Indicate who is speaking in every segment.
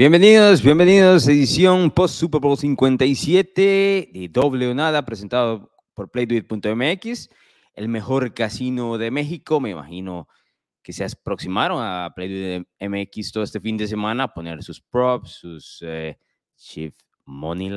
Speaker 1: Bienvenidos, bienvenidos, edición post Super Bowl 57 de Doble o Nada, presentado por PlayDoIt.mx, el mejor casino de México. Me imagino que se aproximaron a PlayDoIt.mx todo este fin de semana a poner sus props, sus eh, shift money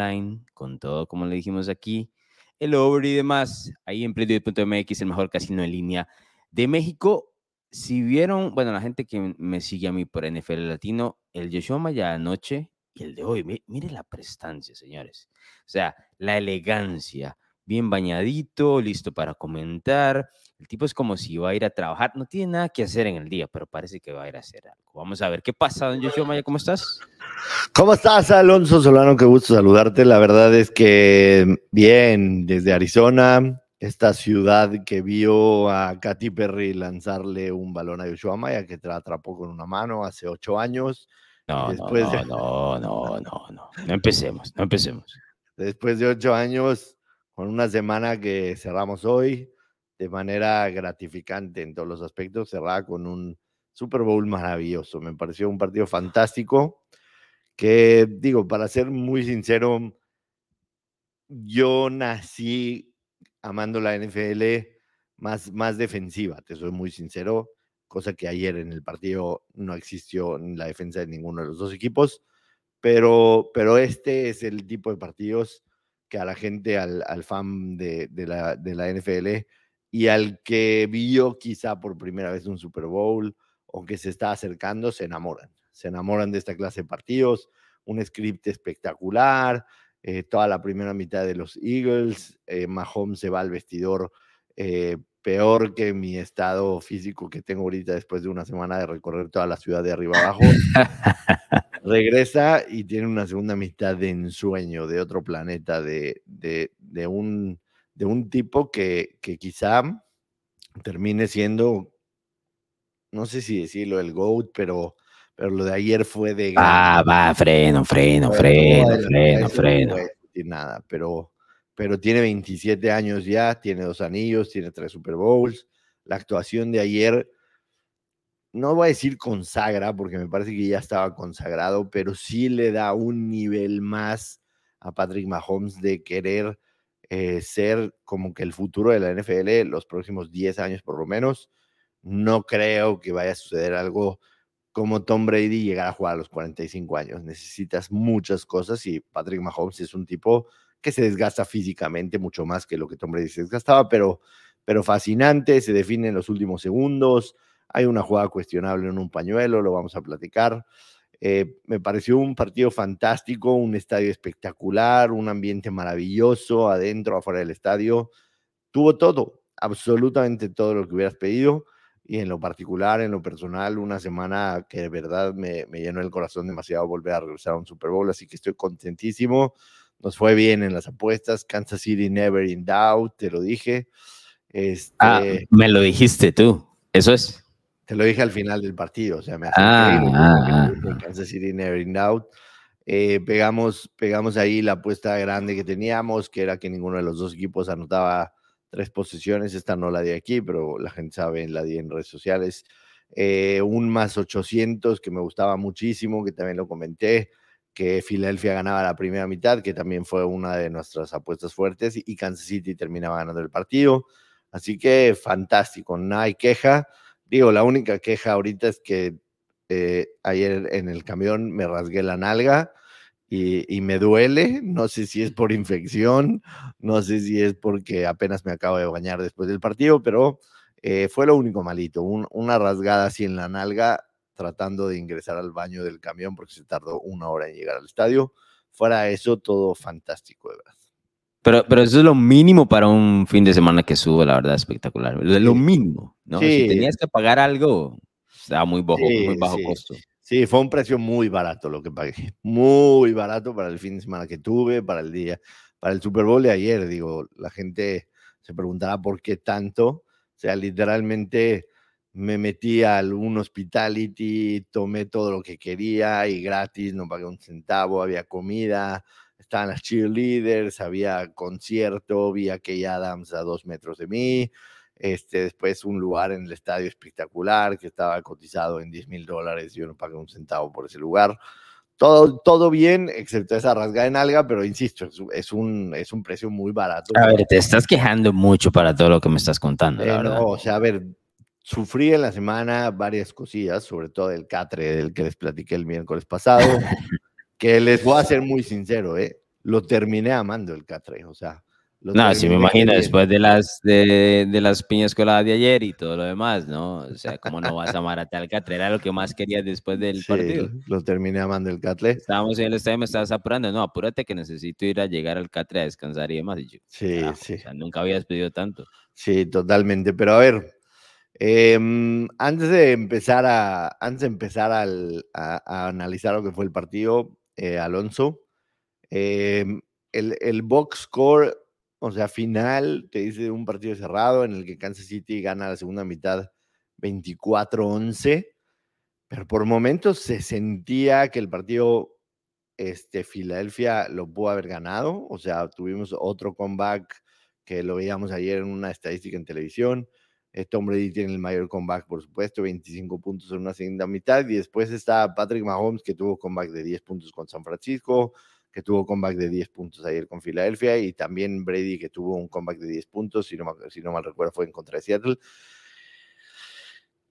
Speaker 1: con todo como le dijimos aquí, el over y demás. Ahí en PlayDoIt.mx, el mejor casino en línea de México si vieron, bueno, la gente que me sigue a mí por NFL Latino, el Joshua Maya anoche y el de hoy, mire, la prestancia, señores. O sea, la elegancia, bien bañadito, listo para comentar. El tipo es como si iba a ir a trabajar, no tiene nada que hacer en el día, pero parece que va a ir a hacer algo. Vamos a ver qué pasa, don Joshua Maya, ¿cómo estás?
Speaker 2: ¿Cómo estás, Alonso Solano? Qué gusto saludarte. La verdad es que bien, desde Arizona, esta ciudad que vio a Katy Perry lanzarle un balón a Yoshua Maya, que te la atrapó con una mano hace ocho años.
Speaker 1: No, Después no, no, no, no, no, no, empecemos, no empecemos.
Speaker 2: Después de ocho años, con una semana que cerramos hoy, de manera gratificante en todos los aspectos, cerrada con un Super Bowl maravilloso. Me pareció un partido fantástico, que digo, para ser muy sincero, yo nací amando la NFL más, más defensiva, te soy muy sincero, cosa que ayer en el partido no existió la defensa de ninguno de los dos equipos, pero, pero este es el tipo de partidos que a la gente, al, fan de, la, de la NFL y al que vio quizá por primera vez un Super Bowl o que se está acercando, se enamoran. Se enamoran de esta clase de partidos, un script espectacular, eh, toda la primera mitad de los Eagles. Eh, Mahomes se va al vestidor eh, peor que mi estado físico que tengo ahorita después de una semana de recorrer toda la ciudad de arriba abajo. Regresa y tiene una segunda mitad de ensueño de otro planeta, de, de, de un, de un tipo que, que quizá termine siendo, no sé si decirlo, el GOAT, pero pero lo de ayer fue de...
Speaker 1: Ah, va, freno, freno, freno, freno, freno. No
Speaker 2: decir nada, pero, pero tiene 27 años ya, tiene dos anillos, tiene tres Super Bowls. La actuación de ayer, no voy a decir consagra, porque me parece que ya estaba consagrado, pero sí le da un nivel más a Patrick Mahomes de querer eh, ser como que el futuro de la NFL los próximos 10 años por lo menos. No creo que vaya a suceder algo como Tom Brady llegar a jugar a los 45 años. Necesitas muchas cosas y Patrick Mahomes es un tipo que se desgasta físicamente mucho más que lo que Tom Brady se desgastaba, pero, pero fascinante, se define en los últimos segundos. Hay una jugada cuestionable en un pañuelo, lo vamos a platicar. Eh, me pareció un partido fantástico, un estadio espectacular, un ambiente maravilloso adentro, afuera del estadio. Tuvo todo, absolutamente todo lo que hubieras pedido y en lo particular, en lo personal, una semana que de verdad me, me, llenó el corazón demasiado volver a regresar a un Super Bowl, así que estoy contentísimo. Nos fue bien en las apuestas. Kansas City never in doubt, te lo dije.
Speaker 1: ah, este me lo dijiste tú, eso es.
Speaker 2: Te lo dije al final del partido, o sea, me
Speaker 1: ah, ah,
Speaker 2: ah, Kansas City never in doubt. Eh, pegamos, pegamos ahí la apuesta grande que teníamos, que era que ninguno de los dos equipos anotaba tres posiciones, esta no la di aquí, pero la gente sabe, la di en redes sociales. Eh, un más 800 que me gustaba muchísimo, que también lo comenté, que Filadelfia ganaba la primera mitad, que también fue una de nuestras apuestas fuertes, y Kansas City terminaba ganando el partido. Así que fantástico, no hay queja. Digo, la única queja ahorita es que eh, ayer en el camión me rasgué la nalga y, me duele, no sé si es por infección, no sé si es porque apenas me acabo de bañar después del partido, pero eh, fue lo único malito, una rasgada así en la nalga tratando de ingresar al baño del camión porque se tardó una hora en llegar al estadio. Fuera eso, todo fantástico, de verdad.
Speaker 1: Pero, pero eso es lo mínimo para un fin de semana que sube, la verdad, espectacular. Lo mínimo, ¿no? Si tenías que pagar algo, estaba muy bajo, muy bajo costo.
Speaker 2: Sí, fue un precio muy barato lo que pagué. Muy barato para el fin de semana que tuve, para el día, para el Super Bowl de ayer. Digo, la gente se preguntará por qué tanto. O sea, literalmente me metí a algún hospitality, tomé todo lo que quería y gratis, no pagué un centavo, había comida, estaban las cheerleaders, había concierto, vi a Kay Adams a dos metros de mí. Este, después un lugar en el estadio espectacular que estaba cotizado en 10 mil dólares. Yo no pagué un centavo por ese lugar. todo, todo bien, excepto esa rasgada en alga, pero insisto, es, un, es un precio muy barato.
Speaker 1: A ver, te estás quejando mucho para todo lo que me estás contando. la
Speaker 2: Eh,
Speaker 1: verdad.
Speaker 2: no, o sea, a ver, sufrí en la semana varias cosillas, sobre todo el catre del que les platiqué el miércoles pasado, que les voy a ser muy sincero, ¿eh? Lo terminé amando el catre, o sea.
Speaker 1: No, sí me imagino, después de las, de, de las piñas coladas de ayer y todo lo demás, ¿no? O sea, ¿cómo no vas a amar a tal Catre? Era lo que más querías después del
Speaker 2: Sí,
Speaker 1: partido.
Speaker 2: lo terminé amando el catre.
Speaker 1: Estábamos en el estadio, me estabas apurando. No, apúrate que necesito ir a llegar al Catre a descansar y demás. Y yo,
Speaker 2: Sí,
Speaker 1: carajo,
Speaker 2: sí.
Speaker 1: O sea, nunca habías pedido tanto.
Speaker 2: Sí, totalmente. Pero a ver, em, antes de empezar a, antes de empezar al- a, a analizar lo que fue el partido, eh, Alonso, em, el, el box score, o sea, final, te dice un partido cerrado en el que Kansas City gana la segunda mitad 24-11, pero por momentos se sentía que el partido este, Filadelfia lo pudo haber ganado, o sea, tuvimos otro comeback que lo veíamos ayer en una estadística en televisión. Eh, Tom Brady tiene el mayor comeback, por supuesto, 25 puntos en una segunda mitad. Y después está Patrick Mahomes, que tuvo comeback de 10 puntos con San Francisco, que tuvo comeback de 10 puntos ayer con Filadelfia. Y también Brady, que tuvo un comeback de 10 puntos, si no, si no mal recuerdo, fue en contra de Seattle.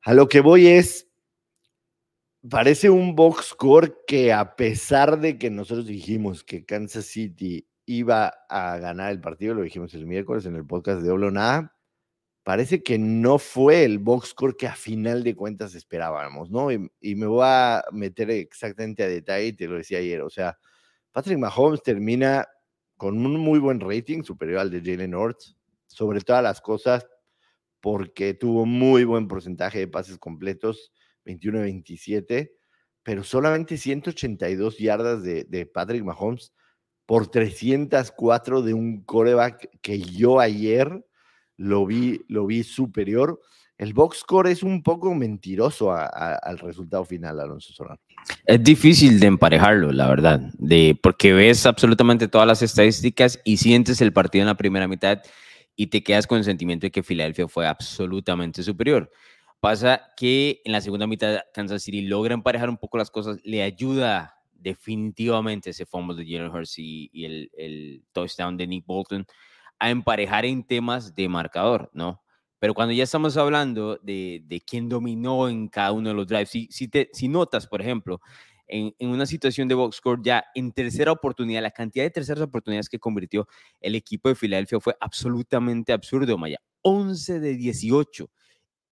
Speaker 2: A lo que voy es, parece un box score que a pesar de que nosotros dijimos que Kansas City iba a ganar el partido, lo dijimos el miércoles en el podcast de Doble o Nada, parece que no fue el box score que a final de cuentas esperábamos, ¿no? Y, y me voy a meter exactamente a detalle, te lo decía ayer, o sea, Patrick Mahomes termina con un muy buen rating, superior al de Jalen Hurts, sobre todas las cosas, porque tuvo muy buen porcentaje de pases completos, 21 de 27, pero solamente 182 yardas de, de Patrick Mahomes por 304 de un coreback que yo ayer lo vi, lo vi superior. El box score es un poco mentiroso al resultado final, Alonso Solano.
Speaker 1: Es difícil de emparejarlo, la verdad, de, porque ves absolutamente todas las estadísticas y sientes el partido en la primera mitad y te quedas con el sentimiento de que Filadelfia fue absolutamente superior. Pasa que en la segunda mitad Kansas City logra emparejar un poco las cosas, le ayuda definitivamente ese fumble de Jalen Hurts y, el touchdown de Nick Bolton a emparejar en temas de marcador, ¿no? Pero cuando ya estamos hablando de, de quién dominó en cada uno de los drives, si, si, te, si notas, por ejemplo, en, en, una situación de box score ya en tercera oportunidad, la cantidad de terceras oportunidades que convirtió el equipo de Filadelfia fue absolutamente absurdo, Maya. 11 de 18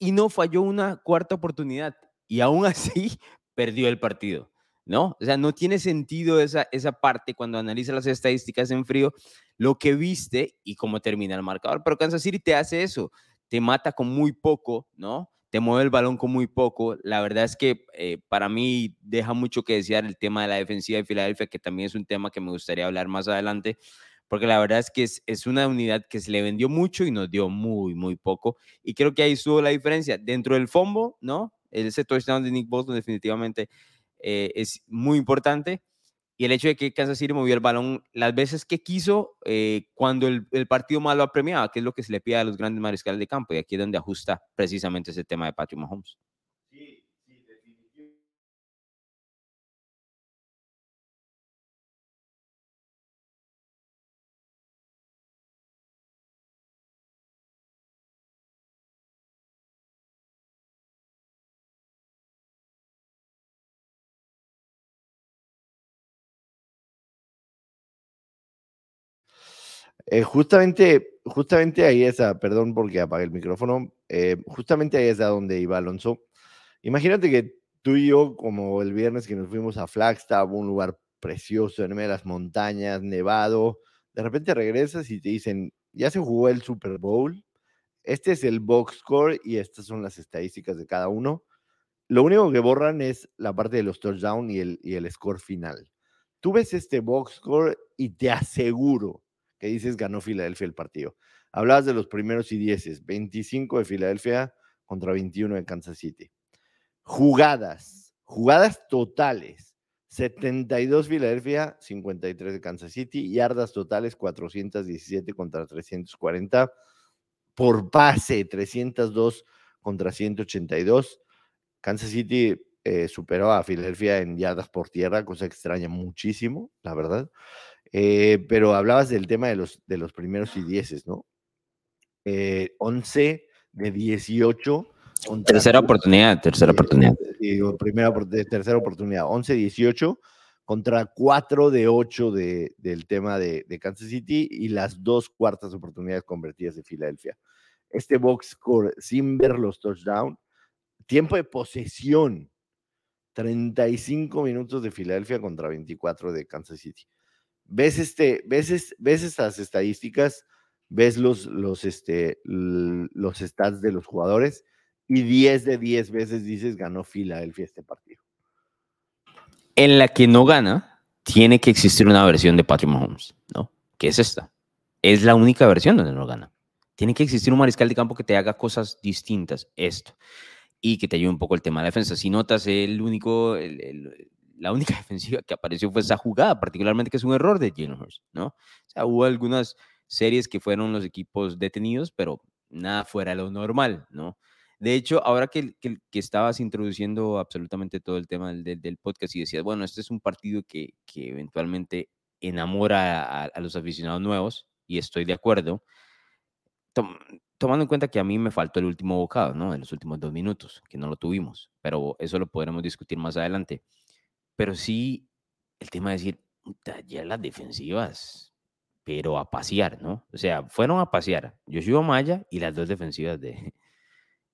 Speaker 1: y no falló una cuarta oportunidad y aún así perdió el partido. ¿No? O sea, no tiene sentido esa, esa parte cuando analiza las estadísticas en frío, lo que viste y cómo termina el marcador. Pero Kansas City te hace eso, te mata con muy poco, ¿no? Te mueve el balón con muy poco. La verdad es que eh, para mí deja mucho que desear el tema de la defensiva de Filadelfia, que también es un tema que me gustaría hablar más adelante, porque la verdad es que es, es, una unidad que se le vendió mucho y nos dio muy, muy poco. Y creo que ahí estuvo la diferencia. Dentro del fombo, ¿no? Ese touchdown de Nick Bolton definitivamente eh, es muy importante. Y el hecho de que Kansas City movió el balón las veces que quiso eh, cuando el, partido más lo apremiaba, que es lo que se le pide a los grandes mariscales de campo. Y aquí es donde ajusta precisamente ese tema de Patrick Mahomes.
Speaker 2: Eh, justamente, justamente ahí es, a, perdón porque apagué el micrófono, eh, justamente ahí es a donde iba Alonso. Imagínate que tú y yo, como el viernes que nos fuimos a Flagstaff, un lugar precioso en medio de las montañas, nevado, de repente regresas y te dicen, ya se jugó el Super Bowl, este es el box score y estas son las estadísticas de cada uno. Lo único que borran es la parte de los touchdowns y el, y el score final. Tú ves este box score y te aseguro que dices ganó Filadelfia el partido. Hablabas de los primeros y dieces, 25 de Filadelfia contra 21 de Kansas City. Jugadas, jugadas totales, 72 Filadelfia, 53 de Kansas City, yardas totales 417 contra 340, por pase 302 contra 182. Kansas City eh, superó a Filadelfia en yardas por tierra, cosa que extraña muchísimo, la verdad. Eh, pero hablabas del tema de los, de los primeros y dieces, ¿no? 11 de 18.
Speaker 1: Tercera oportunidad, tercera oportunidad.
Speaker 2: Digo, primera, tercera oportunidad, 11 18 contra 4 de 8 de, del tema de, de, Kansas City y las dos cuartas oportunidades convertidas de Filadelfia. Este box score sin ver los touchdowns, tiempo de posesión, 35 minutos de Filadelfia contra 24 de Kansas City. ¿Ves, este, ves, ves estas estadísticas? ¿Ves los, los, este, los stats de los jugadores? Y 10 de 10 veces dices ganó Filadelfia este partido.
Speaker 1: En la que no gana, tiene que existir una versión de Patrick Mahomes, ¿no? Que es esta. Es la única versión donde no gana. Tiene que existir un mariscal de campo que te haga cosas distintas. Esto y que te ayude un poco el tema de defensa. Si notas, el único, la única defensiva que apareció fue esa jugada, particularmente que es un error de Jalen Hurst, ¿no? O hubo algunas series que fueron los equipos detenidos, pero nada fuera de lo normal, ¿no? De hecho, ahora que, que, estabas introduciendo absolutamente todo el tema del, del, podcast y decías, bueno, este es un partido que, que eventualmente enamora a, a, los aficionados nuevos, y estoy de acuerdo, tomando en cuenta que a mí me faltó el último bocado, ¿no? En los últimos dos minutos, que no lo tuvimos, pero eso lo podremos discutir más adelante. Pero sí, el tema de decir, ya las defensivas, pero a pasear, ¿no? O sea, fueron a pasear Yoshua Maya y las dos defensivas de,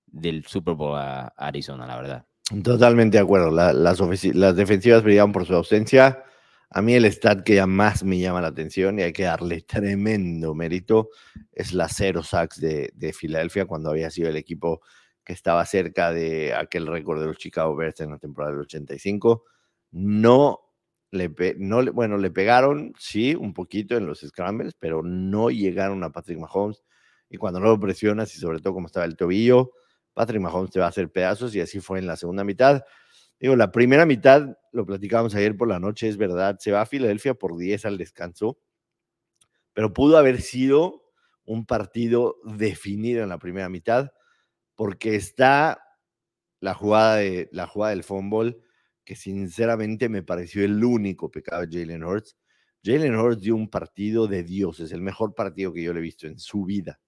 Speaker 1: del Super Bowl a Arizona, la verdad.
Speaker 2: Totalmente de acuerdo. las, las defensivas brillaban por su ausencia. A mí el stat que más me llama la atención y hay que darle tremendo mérito es la cero sacks de, de Filadelfia cuando había sido el equipo que estaba cerca de aquel récord de los Chicago Bears en la temporada del 85. No le, no, bueno, le pegaron, sí, un poquito en los scrambles, pero no llegaron a Patrick Mahomes. Y cuando no lo presionas y sobre todo como estaba el tobillo, Patrick Mahomes te va a hacer pedazos y así fue en la segunda mitad. Digo, la primera mitad, lo platicábamos ayer por la noche, es verdad, se va a Filadelfia por 10 al descanso, pero pudo haber sido un partido definido en la primera mitad, porque está la jugada, de, la jugada del fútbol, que sinceramente me pareció el único pecado de Jalen Hurts. Jalen Hurts dio un partido de Dios, es el mejor partido que yo le he visto en su vida.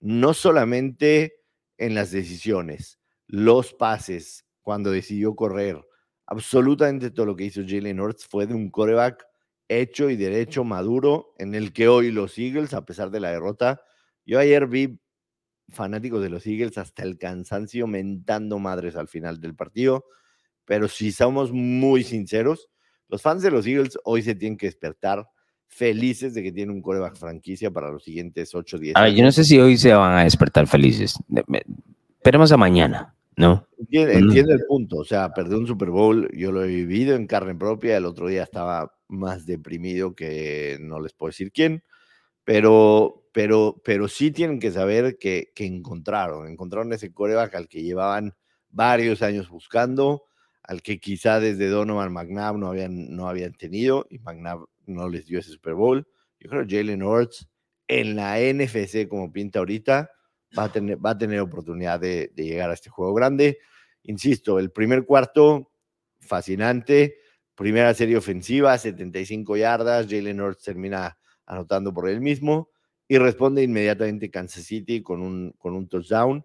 Speaker 2: No solamente en las decisiones, los pases, cuando decidió correr. Absolutamente todo lo que hizo Jalen Hurts fue de un coreback hecho y derecho, maduro, en el que hoy los Eagles, a pesar de la derrota, yo ayer vi fanáticos de los Eagles hasta el cansancio mentando madres al final del partido, pero si somos muy sinceros, los fans de los Eagles hoy se tienen que despertar felices de que tienen un coreback franquicia para los siguientes 8 o 10
Speaker 1: años. yo no sé si hoy se van a despertar felices. Esperemos a mañana. ¿no?
Speaker 2: Entiende, el punto, o sea, perder un Super Bowl, yo lo he vivido en carne propia, el otro día estaba más deprimido que no les puedo decir quién, pero, pero, pero sí tienen que saber que, que encontraron, encontraron ese coreback al que llevaban varios años buscando, al que quizá desde Donovan McNabb no habían, no habían tenido, y McNabb no les dio ese Super Bowl. Yo creo que Jalen Hurts en la NFC, como pinta ahorita, va a tener, va a tener oportunidad de, llegar a este juego grande. Insisto, el primer cuarto, fascinante. Primera serie ofensiva, 75 yardas. Jalen Hurts termina anotando por él mismo y responde inmediatamente Kansas City con un, con un touchdown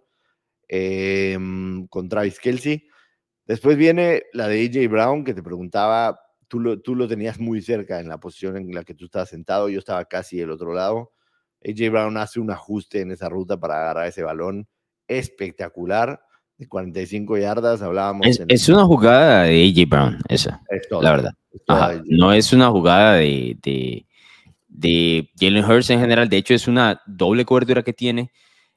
Speaker 2: em, con Travis Kelsey. Después viene la de AJ Brown, que te preguntaba, tú lo, tú lo tenías muy cerca en la posición en la que tú estabas sentado, yo estaba casi del otro lado. AJ Brown hace un ajuste en esa ruta para agarrar ese balón espectacular de 45 yardas. Hablábamos.
Speaker 1: Es, una jugada de AJ Brown, esa. la verdad. no es una jugada de, de, de Jalen Hurts en general. De hecho, es una doble cobertura que tiene.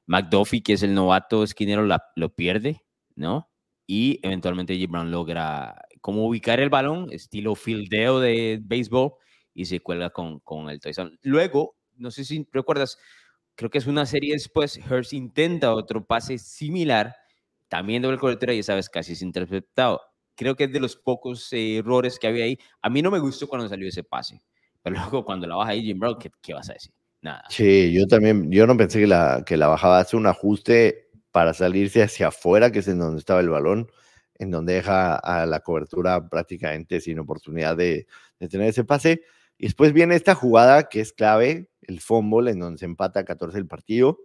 Speaker 1: McDuffie, que es el novato esquinero, lo pierde, ¿no? Y eventualmente AJ Brown logra como ubicar el balón, estilo fildeo de béisbol, y se cuelga con, con el touchdown. Luego, no sé si recuerdas, creo que es una serie después, Hurst intenta otro pase similar, también doble cobertura y esa vez casi es interceptado. Creo que es de los pocos errores que había ahí. A mí no me gustó cuando salió ese pase, pero luego cuando la baja ahí Jim Brown, ¿qué, vas a decir? Nada.
Speaker 2: Sí, yo también, yo no pensé que la, que la bajaba, hace un ajuste para salirse hacia afuera, que es en donde estaba el balón. en donde deja a la cobertura prácticamente sin oportunidad de, de tener ese pase. Y después viene esta jugada que es clave, el fumble, en donde se empata 14 el partido,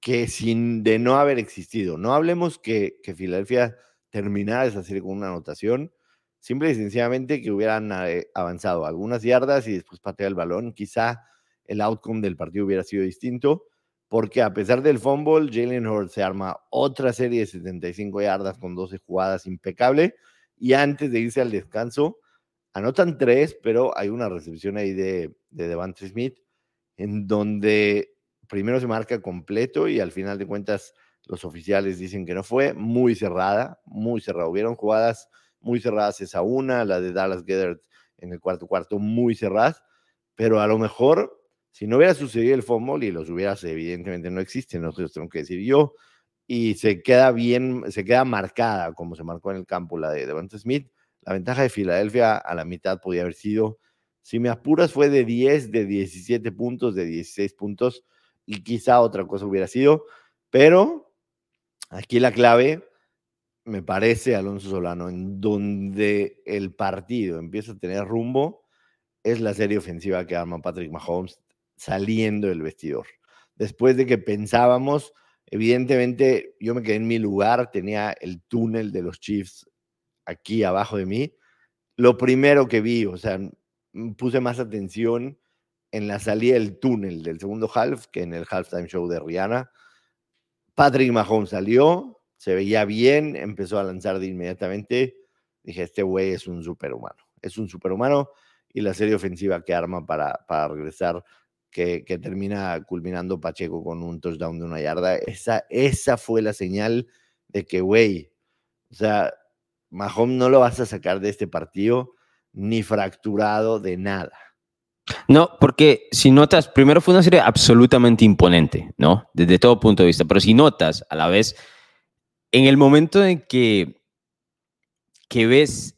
Speaker 2: que sin de no haber existido, no hablemos que, que Filadelfia terminara esa serie con una anotación, simple y sencillamente que hubieran eh, avanzado algunas yardas y después patear el balón, quizá el outcome del partido hubiera sido distinto, porque a pesar del fumble, Jalen Hurts se arma otra serie de 75 yardas con 12 jugadas impecable, y antes de irse al descanso, anotan tres, pero hay una recepción ahí de, de Devante Smith, en donde primero se marca completo y al final de cuentas los oficiales dicen que no fue, muy cerrada, muy cerrada. Hubieron jugadas muy cerradas esa una, la de Dallas Gethert en el cuarto cuarto, muy cerradas, pero a lo mejor si no hubiera sucedido el fumble y los hubieras, evidentemente no existen, nosotros tengo que decir yo, y se queda bien, se queda marcada como se marcó en el campo la de Devante Smith, la ventaja de Filadelfia a la mitad podía haber sido, si me apuras, fue de 10, de 17 puntos, de 16 puntos, y quizá otra cosa hubiera sido, pero aquí la clave, me parece, Alonso Solano, en donde el partido empieza a tener rumbo, es la serie ofensiva que arma Patrick Mahomes saliendo del vestidor. Después de que pensábamos, evidentemente yo me quedé en mi lugar, tenía el túnel de los Chiefs aquí abajo de mí. Lo primero que vi, o sea, puse más atención en la salida del túnel del segundo half que en el halftime show de Rihanna. Patrick Mahomes salió, se veía bien, empezó a lanzar de inmediatamente. Dije, este güey es un superhumano, es un superhumano y la serie ofensiva que arma para, para regresar que, termina culminando Pacheco con un touchdown de una yarda. Esa, esa fue la señal de que, güey, o sea, Mahomes no lo vas a sacar de este partido ni fracturado de nada.
Speaker 1: No, porque si notas, primero fue una serie absolutamente imponente, ¿no? Desde todo punto de vista, pero si notas a la vez, en el momento en que, que ves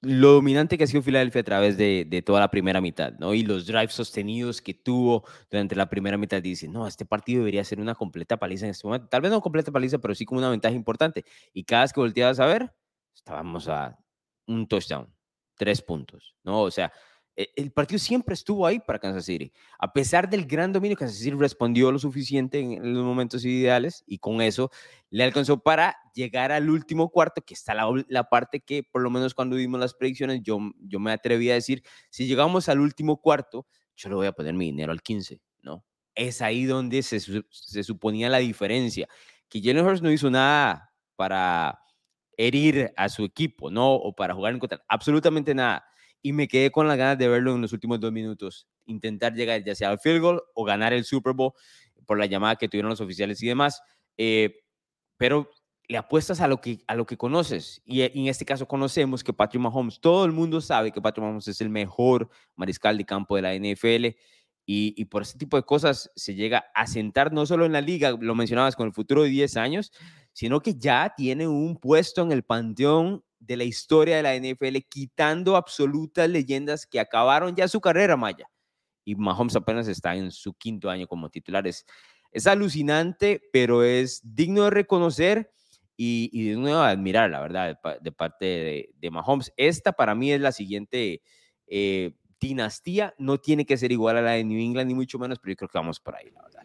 Speaker 1: lo dominante que ha sido Filadelfia a través de, toda la primera mitad, ¿no? Y los drives sostenidos que tuvo durante la primera mitad, dice, no, este partido debería ser una completa paliza en este momento. Tal vez no completa paliza, pero sí con una ventaja importante. Y cada vez que volteabas a ver, estábamos a un touchdown, tres puntos, ¿no? O sea, el partido siempre estuvo ahí para Kansas City. A pesar del gran dominio, Kansas City respondió lo suficiente en los momentos ideales y con eso le alcanzó para llegar al último cuarto, que está la, parte que por lo menos cuando vimos las predicciones yo, yo me atreví a decir, si llegamos al último cuarto, yo le voy a poner mi dinero al 15, ¿no? Es ahí donde se, se suponía la diferencia, que Jalen no hizo nada para herir a su equipo, ¿no? O para jugar en contra, absolutamente nada y me quedé con las ganas de verlo en los últimos dos minutos, intentar llegar ya sea al field goal o ganar el Super Bowl por la llamada que tuvieron los oficiales y demás. Eh, pero le apuestas a lo que, a lo que conoces. Y en este caso conocemos que Patrick Mahomes, todo el mundo sabe que Patrick Mahomes es el mejor mariscal de campo de la NFL. Y, y, por ese tipo de cosas se llega a sentar no solo en la liga, lo mencionabas con el futuro de 10 años, sino que ya tiene un puesto en el panteón de la historia de la NFL, quitando absolutas leyendas que acabaron ya su carrera, Maya. Y Mahomes apenas está en su quinto año como titular. Es, alucinante, pero es digno de reconocer y, y de admirar, la verdad, de, parte de, Mahomes. Esta para mí es la siguiente eh, dinastía. No tiene que ser igual a la de New England, ni mucho menos, pero yo creo que vamos por ahí, la verdad.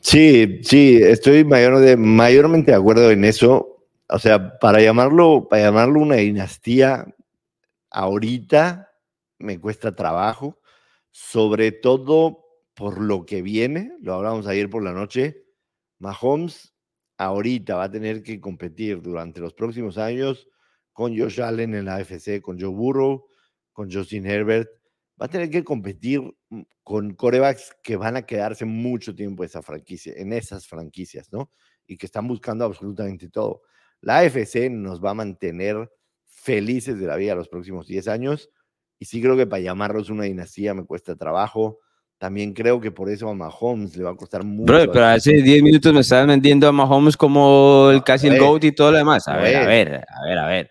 Speaker 2: Sí, sí, estoy mayor de, mayormente de acuerdo en eso o sea, para llamarlo, para llamarlo una dinastía, ahorita me cuesta trabajo, sobre todo por lo que viene, lo hablamos ayer por la noche, Mahomes ahorita va a tener que competir durante los próximos años con Josh Allen en la AFC, con Joe Burrow, con Justin Herbert, va a tener que competir mm, con corebacks que van a quedarse mucho tiempo en esas franquicias, ¿no? Y que están buscando absolutamente todo. La AFC nos va a mantener felices de la vida los próximos 10 años y sí creo que para llamarlos una dinastía me cuesta trabajo. También creo que por eso a Mahomes le va a costar mucho.
Speaker 1: pero hace 10 minutos me estaban vendiendo a Mahomes como el casi el GOAT y todo lo demás. A ver, a ver, a ver, a ver.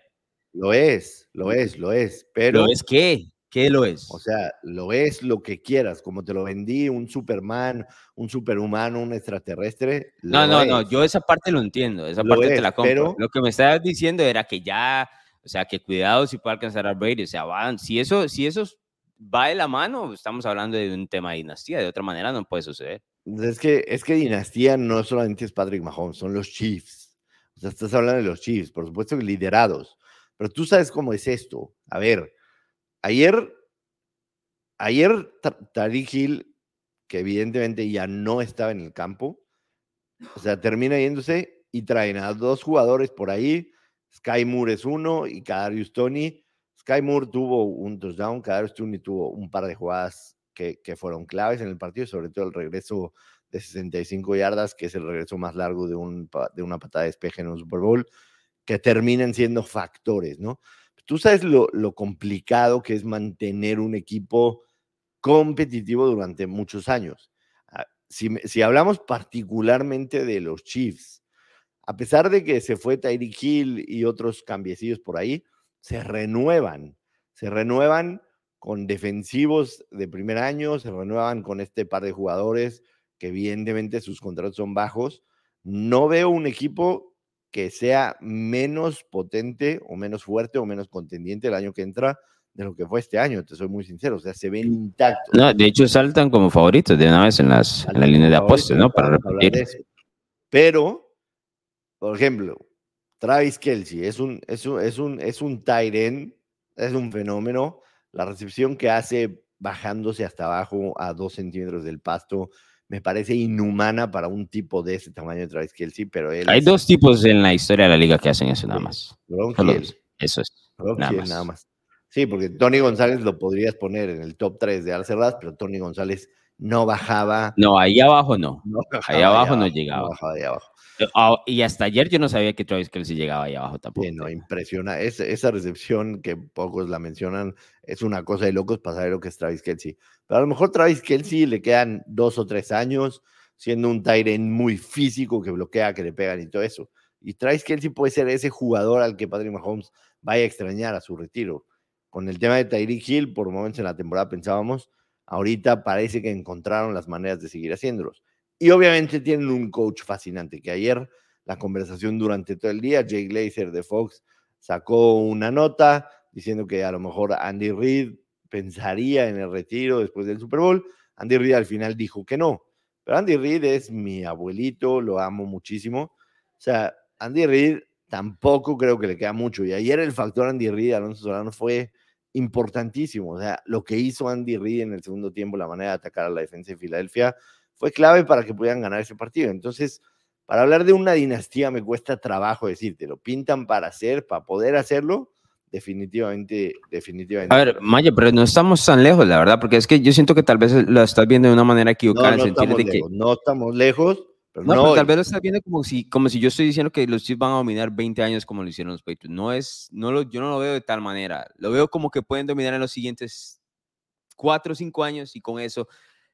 Speaker 2: Lo es, lo es, lo es. Pero.
Speaker 1: ¿Lo es qué? ¿Qué lo es?
Speaker 2: O sea, lo es lo que quieras, como te lo vendí, un Superman, un superhumano, un extraterrestre.
Speaker 1: No, no, no, yo esa parte lo entiendo, esa parte te la compro. Lo que me estabas diciendo era que ya, o sea, que cuidado si puede alcanzar a Brady, o sea, van, si eso, si eso va de la mano, estamos hablando de un tema de dinastía, de otra manera no puede suceder.
Speaker 2: Es que, es que dinastía no solamente es Patrick Mahomes, son los Chiefs. O sea, estás hablando de los Chiefs, por supuesto que liderados. Pero tú sabes cómo es esto. A ver, ayer, ayer Tariq Hill, que evidentemente ya no estaba en el campo, o sea, termina yéndose y traen a dos jugadores por ahí. Sky Moore es uno y Kadarius Tony. Sky Moore tuvo un touchdown, Kadarius Tony tuvo un par de jugadas que, fueron claves en el partido, sobre todo el regreso de 65 yardas, que es el regreso más largo de, un, de una patada de despeje en un Super Bowl, que terminan siendo factores, ¿no? Tú sabes lo, complicado que es mantener un equipo competitivo durante muchos años. Ah, si, si, hablamos particularmente de los Chiefs, a pesar de que se fue Tyreek Hill y otros cambiecillos por ahí, se renuevan, se renuevan con defensivos de primer año, se renuevan con este par de jugadores que evidentemente sus contratos son bajos. No veo un equipo que sea menos potente o menos fuerte o menos contendiente el año que entra de lo que fue este año, te soy muy sincero, o sea, se ven intactos.
Speaker 1: No, de hecho saltan como favoritos de una vez en, las, en la línea de apuestas, ¿no? Para repetir.
Speaker 2: Pero, por ejemplo, Travis Kelsey es un, es un, es un, es un es un fenómeno, la recepción que hace bajándose hasta abajo a dos centímetros del pasto me parece inhumana para un tipo de ese tamaño de Travis Kelsey, pero él
Speaker 1: Hay dos tipos en la historia de la liga que hacen eso nada más. eso es.
Speaker 2: nada, más. Sí, porque Tony González lo podrías poner en el top 3 de Alcerraz, pero Tony González no bajaba.
Speaker 1: No, ahí abajo no. ahí abajo no llegaba. No
Speaker 2: ahí abajo.
Speaker 1: Ah, y hasta ayer yo no sabía que Travis Kelsey llegaba ahí abajo tampoco.
Speaker 2: no, impresiona. esa recepción que pocos la mencionan es una cosa de locos para saber lo que es Travis Kelsey. Pero a lo mejor Travis Kelsey le quedan dos o tres años siendo un Tyren muy físico que bloquea, que le pegan y todo eso. Y Travis Kelsey puede ser ese jugador al que Patrick Mahomes vaya a extrañar a su retiro. Con el tema de Tyreek Hill, por momentos en la temporada pensábamos, ahorita parece que encontraron las maneras de seguir haciéndolos. Y obviamente tienen un coach fascinante, que ayer la conversación durante todo el día, Jay Glazer de Fox sacó una nota diciendo que a lo mejor Andy Reid pensaría en el retiro después del Super Bowl. Andy Reid al final dijo que no. Pero Andy Reid es mi abuelito, lo amo muchísimo. O sea, Andy Reid tampoco creo que le queda mucho. Y ayer el factor Andy Reid, Alonso Solano, fue importantísimo. O sea, lo que hizo Andy Reid en el segundo tiempo, la manera de atacar a la defensa de Filadelfia, fue clave para que pudieran ganar ese partido. Entonces, para hablar de una dinastía me cuesta trabajo decirte, lo pintan para hacer, para poder hacerlo, definitivamente, definitivamente.
Speaker 1: A ver, Maya, pero no estamos tan lejos, la verdad, porque es que yo siento que tal vez lo estás viendo de una manera equivocada.
Speaker 2: No,
Speaker 1: no,
Speaker 2: estamos,
Speaker 1: de
Speaker 2: lejos, no estamos lejos. Pero no,
Speaker 1: pero tal vez lo estás viendo como si, como si yo estoy diciendo que los Chiefs van a dominar 20 años como lo hicieron los Patriots. No es, no lo, yo no lo veo de tal manera. Lo veo como que pueden dominar en los siguientes 4 o 5 años y con eso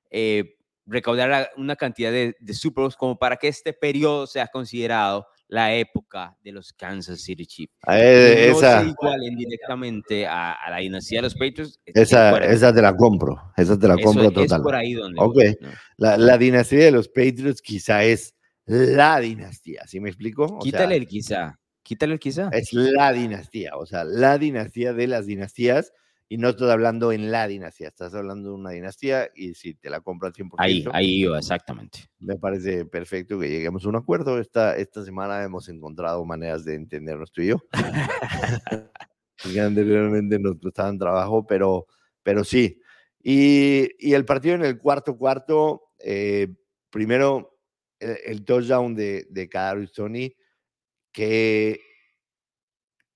Speaker 1: eh, recaudar una cantidad de, de Super Bowls como para que este periodo sea considerado la época de los Kansas City Chiefs.
Speaker 2: Eh, no esa,
Speaker 1: se igualen directamente a, a, la dinastía de los Patriots.
Speaker 2: Esa, esa te la compro, esa te la
Speaker 1: Eso
Speaker 2: compro
Speaker 1: es
Speaker 2: total.
Speaker 1: por ahí donde
Speaker 2: Ok,
Speaker 1: voy, ¿no?
Speaker 2: la, la dinastía de los Patriots quizá es la dinastía, ¿sí me explico? O
Speaker 1: Quítale
Speaker 2: sea,
Speaker 1: el quizá, quítale el quizá.
Speaker 2: es la dinastía, o sea, la dinastía de las dinastías, y no estoy hablando en la dinastía, estás hablando de una dinastía y si te la compro al 100%.
Speaker 1: Ahí, ahí iba, exactamente.
Speaker 2: Me parece perfecto que lleguemos a un acuerdo. Esta, esta semana hemos encontrado maneras de entendernos tú y yo. que anteriormente nos costaban trabajo, pero, pero sí. Y, y el partido en el cuarto cuarto, eh, primero el, el touchdown de, de Kadarius Toney, que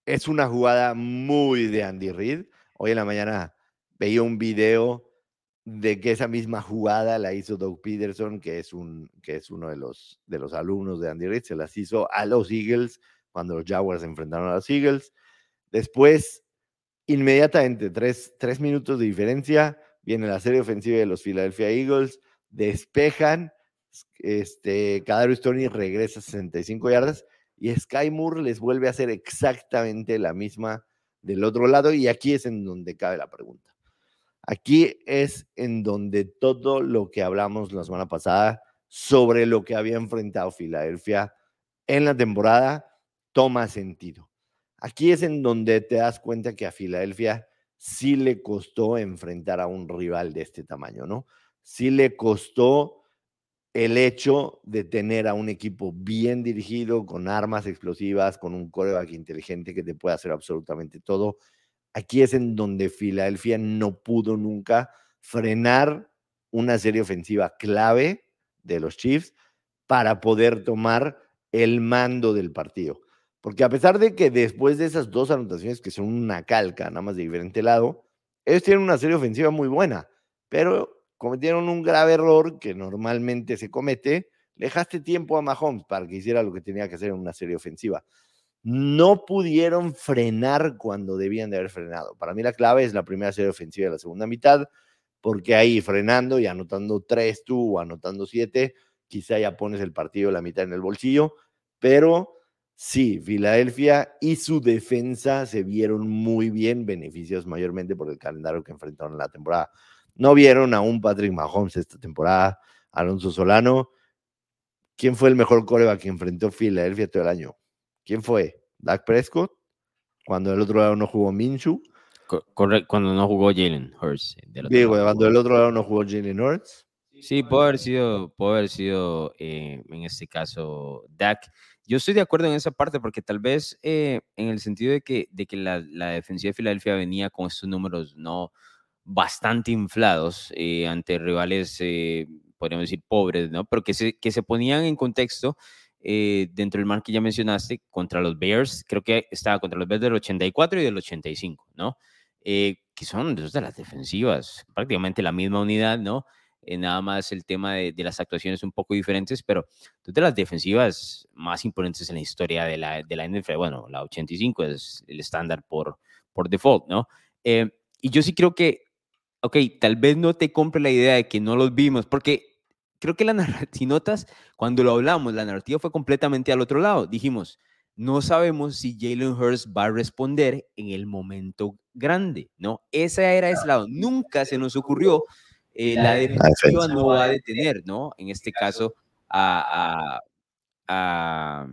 Speaker 2: es una jugada muy de Andy Reid. Hoy en la mañana veía un video de que esa misma jugada la hizo Doug Peterson, que es, un, que es uno de los, de los alumnos de Andy Reid, se las hizo a los Eagles cuando los Jaguars se enfrentaron a los Eagles. Después, inmediatamente, tres, tres minutos de diferencia, viene la serie ofensiva de los Philadelphia Eagles, despejan, este, Kadarius Toney regresa a 65 yardas y Sky Moore les vuelve a hacer exactamente la misma del otro lado y aquí es en donde cabe la pregunta. Aquí es en donde todo lo que hablamos la semana pasada sobre lo que había enfrentado Filadelfia en la temporada toma sentido. Aquí es en donde te das cuenta que a Filadelfia sí le costó enfrentar a un rival de este tamaño, ¿no? Sí le costó el hecho de tener a un equipo bien dirigido, con armas explosivas, con un coreback inteligente que te puede hacer absolutamente todo. Aquí es en donde Filadelfia no pudo nunca frenar una serie ofensiva clave de los Chiefs para poder tomar el mando del partido. Porque a pesar de que después de esas dos anotaciones que son una calca, nada más de diferente lado, ellos tienen una serie ofensiva muy buena, pero cometieron un grave error que normalmente se comete, dejaste tiempo a Mahomes para que hiciera lo que tenía que hacer en una serie ofensiva. No pudieron frenar cuando debían de haber frenado. Para mí la clave es la primera serie ofensiva de la segunda mitad, porque ahí frenando y anotando tres tú o anotando siete, quizá ya pones el partido la mitad en el bolsillo, pero sí, Filadelfia y su defensa se vieron muy bien, beneficios mayormente por el calendario que enfrentaron en la temporada. No vieron a un Patrick Mahomes esta temporada, Alonso Solano. ¿Quién fue el mejor coreback que enfrentó Philadelphia todo el año? ¿Quién fue? ¿Dak Prescott? Cuando el otro lado no jugó Minshew.
Speaker 1: Correcto, cuando no jugó Jalen Hurts.
Speaker 2: Digo, cuando el otro lado no jugó Jalen Hurts.
Speaker 1: Sí, puede haber sido, puede haber sido eh, en este caso Dak. Yo estoy de acuerdo en esa parte porque tal vez eh, en el sentido de que, de que la, la defensiva de Filadelfia venía con estos números no, bastante inflados eh, ante rivales, eh, podríamos decir, pobres, ¿no? Pero que se, que se ponían en contexto eh, dentro del mar que ya mencionaste contra los Bears, creo que estaba contra los Bears del 84 y del 85, ¿no? que son de las defensivas, prácticamente la misma unidad, ¿no? nada más el tema de, de, las actuaciones un poco diferentes, pero dos de las defensivas más importantes en la historia de la, de la NFL, bueno, la 85 es el estándar por, por default, ¿no? y yo sí creo que ok, tal vez no te compre la idea de que no los vimos, porque creo que la narrativa, si notas, cuando lo hablamos, la narrativa fue completamente al otro lado. Dijimos, no sabemos si Jalen Hurst va a responder en el momento grande, ¿no? Ese era ese lado. Nunca se nos ocurrió, eh, la defensiva no va a detener, ¿no? En este caso, a, a,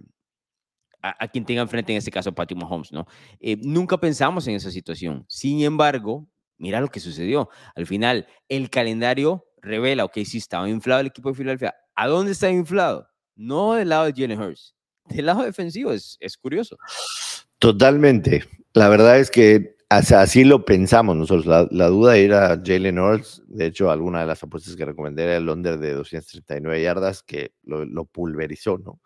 Speaker 1: a, quien tenga enfrente, en este caso, Patty Mahomes, ¿no? Eh, nunca pensamos en esa situación. Sin embargo, mira lo que sucedió. Al final, el calendario revela, ok, sí estaba inflado el equipo de Filadelfia. ¿A dónde está inflado? No del lado de Jalen Hurts, del lado defensivo, es, es curioso.
Speaker 2: Totalmente. La verdad es que así lo pensamos nosotros. La, duda era Jalen Hurts. De hecho, alguna de las apuestas que recomendé era el under de 239 yardas que lo, pulverizó, ¿no?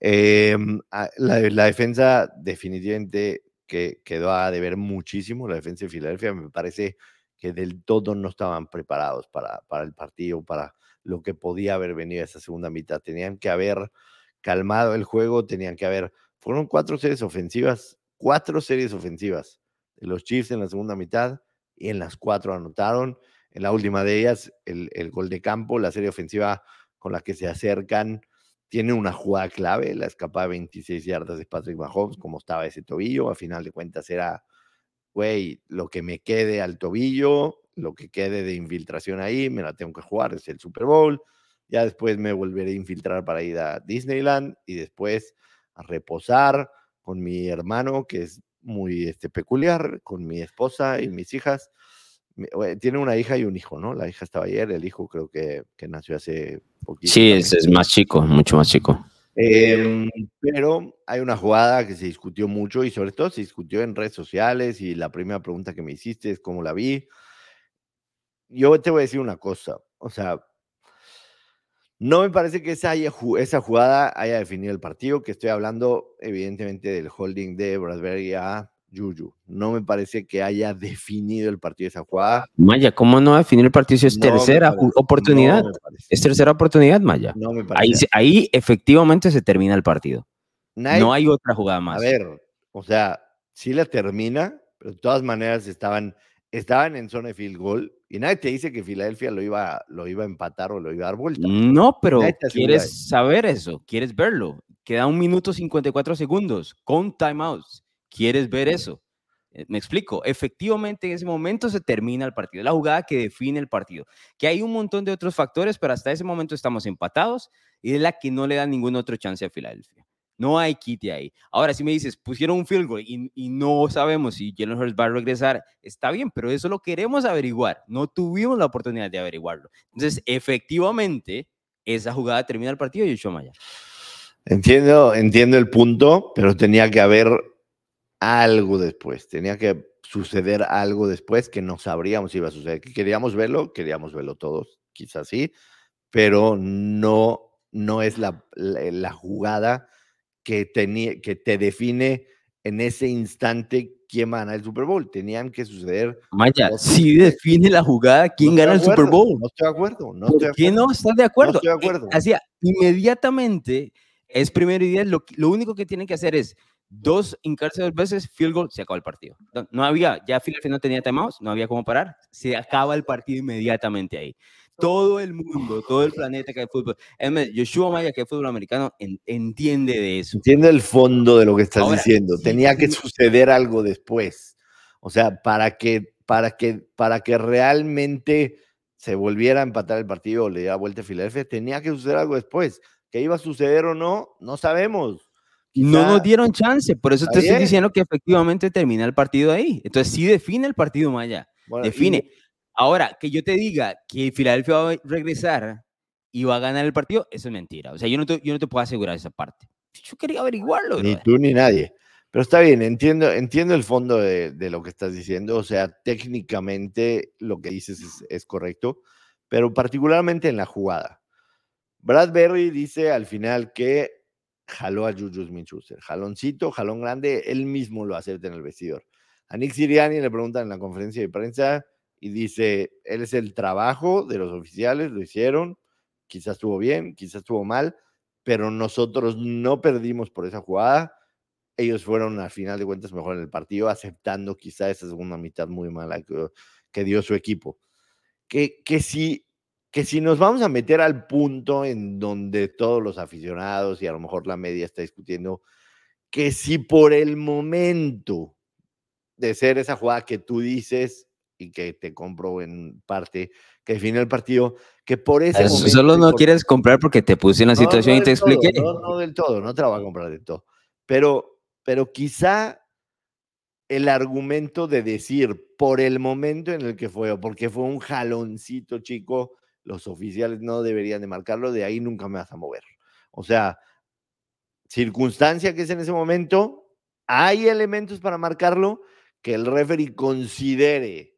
Speaker 2: Em, la, la, defensa definitivamente que quedó a deber muchísimo la defensa de Filadelfia. Me parece que del todo no estaban preparados para, el partido, para lo que podía haber venido esa segunda mitad. Tenían que haber calmado el juego, tenían que haber... Fueron cuatro series ofensivas, cuatro series ofensivas de los Chiefs en la segunda mitad y en las cuatro anotaron. En la última de ellas, el, el gol de campo, la serie ofensiva con la que se acercan tiene una jugada clave, la escapada de 26 yardas de Patrick Mahomes, como estaba ese tobillo, a final de cuentas era, güey, lo que me quede al tobillo, lo que quede de infiltración ahí, me la tengo que jugar, es el Super Bowl, ya después me volveré a infiltrar para ir a Disneyland y después a reposar con mi hermano, que es muy este, peculiar, con mi esposa y mis hijas. Tiene una hija y un hijo, ¿no? La hija estaba ayer, el hijo creo que, que nació hace poquito.
Speaker 1: Sí, es, más chico, mucho más chico.
Speaker 2: Em, pero hay una jugada que se discutió mucho y sobre todo se discutió en redes sociales y la primera pregunta que me hiciste es cómo la vi. Yo te voy a decir una cosa, o sea, no me parece que esa, esa jugada haya definido el partido, que estoy hablando evidentemente del holding de Bradbury a Juju. No me parece que haya definido el partido de esa jugada.
Speaker 1: Maya, ¿cómo no definir el partido si es tercera oportunidad? es tercera oportunidad, Maya. No me parece. Ahí, ahí efectivamente se termina el partido. no hay otra jugada más.
Speaker 2: A ver, o sea, sí la termina, pero de todas maneras estaban, estaban en zona de field goal y nadie te dice que Filadelfia lo iba, lo iba a empatar o lo iba a dar vuelta.
Speaker 1: No, pero quieres saber eso, quieres verlo. Queda un minuto 54 segundos con timeouts. ¿Quieres ver eso? Eh, Me explico, efectivamente en ese momento se termina el partido, la jugada que define el partido, que hay un montón de otros factores, pero hasta ese momento estamos empatados y es la que no le da ningún otro chance a Filadelfia. No hay quite ahí. Ahora, si me dices, pusieron un field goal y, y no sabemos si Jalen Hurts va a regresar, está bien, pero eso lo queremos averiguar. No tuvimos la oportunidad de averiguarlo. Entonces, efectivamente, esa jugada termina el partido y Yoshua Maya.
Speaker 2: Entiendo, entiendo el punto, pero tenía que haber algo después. Tenía que suceder algo después que no sabríamos si iba a suceder. Que queríamos verlo, queríamos verlo todos, quizás sí, pero no, no es la, la, la jugada que, tenía, que te define en ese instante quién va a ganar el Super Bowl. Tenían que suceder.
Speaker 1: Maya, si define la jugada quién
Speaker 2: No
Speaker 1: gana el Super Bowl.
Speaker 2: No estoy de acuerdo. No
Speaker 1: ¿Por
Speaker 2: estoy de
Speaker 1: qué
Speaker 2: acuerdo.
Speaker 1: no estás de acuerdo?
Speaker 2: estoy de
Speaker 1: Eh,
Speaker 2: acuerdo.
Speaker 1: Así, inmediatamente es primero y diez. Lo, lo único que tienen que hacer es dos hincarse dos veces, field goal, se acaba el partido. No, había, ya Philadelphia no tenía timeouts, no había cómo parar, se acaba el partido inmediatamente ahí. Todo el mundo, todo el planeta que hay fútbol, Joshua Maya, que es fútbol americano, en- entiende de eso.
Speaker 2: Entiendo el fondo de lo que estás
Speaker 1: Ahora,
Speaker 2: diciendo. Tenía que suceder algo después. O sea, para que, para que, para que realmente se volviera a empatar el partido o le diera vuelta a Filadelfia, tenía que suceder algo después. ¿Qué iba a suceder o no? No sabemos.
Speaker 1: No nos dieron chance, por eso te estoy diciendo que efectivamente termina el partido ahí. Entonces sí define el partido Maya.
Speaker 2: bueno, y-
Speaker 1: define. Ahora, que yo te diga que Filadelfia va a regresar y va a ganar el partido, eso es mentira. O sea, yo no te, yo no te puedo asegurar esa parte. Yo quería averiguarlo.
Speaker 2: Ni
Speaker 1: brother.
Speaker 2: tú ni nadie. Pero está bien, entiendo, entiendo el fondo de, de lo que estás diciendo. O sea, técnicamente lo que dices es, es correcto, pero particularmente en la jugada. Bradbury dice al final que jaló a Juju Smith-Schuster. Jaloncito, jalón grande, él mismo lo acepta en el vestidor. A Nick Siriani le preguntan en la conferencia de prensa y dice, él es el trabajo de los oficiales, lo hicieron, quizás estuvo bien, quizás estuvo mal, pero nosotros no perdimos por esa jugada. Ellos fueron al final de cuentas mejor en el partido, aceptando quizá esa segunda mitad muy mala que, que dio su equipo. Que, que, si, que si nos vamos a meter al punto en donde todos los aficionados y a lo mejor la media está discutiendo, que si por el momento de ser esa jugada que tú dices y que te compro en parte, que define el partido, que por ese
Speaker 1: Eso
Speaker 2: momento...
Speaker 1: solo no
Speaker 2: por-
Speaker 1: quieres comprar porque te puse en la
Speaker 2: no,
Speaker 1: situación
Speaker 2: no
Speaker 1: y te
Speaker 2: todo,
Speaker 1: expliqué.
Speaker 2: no, no del todo, no te la voy a comprar del todo. Pero, pero quizá el argumento de decir por el momento en el que fue, o porque fue un jaloncito chico, los oficiales no deberían de marcarlo, de ahí nunca me vas a mover. O sea, circunstancia que es en ese momento, hay elementos para marcarlo que el referee considere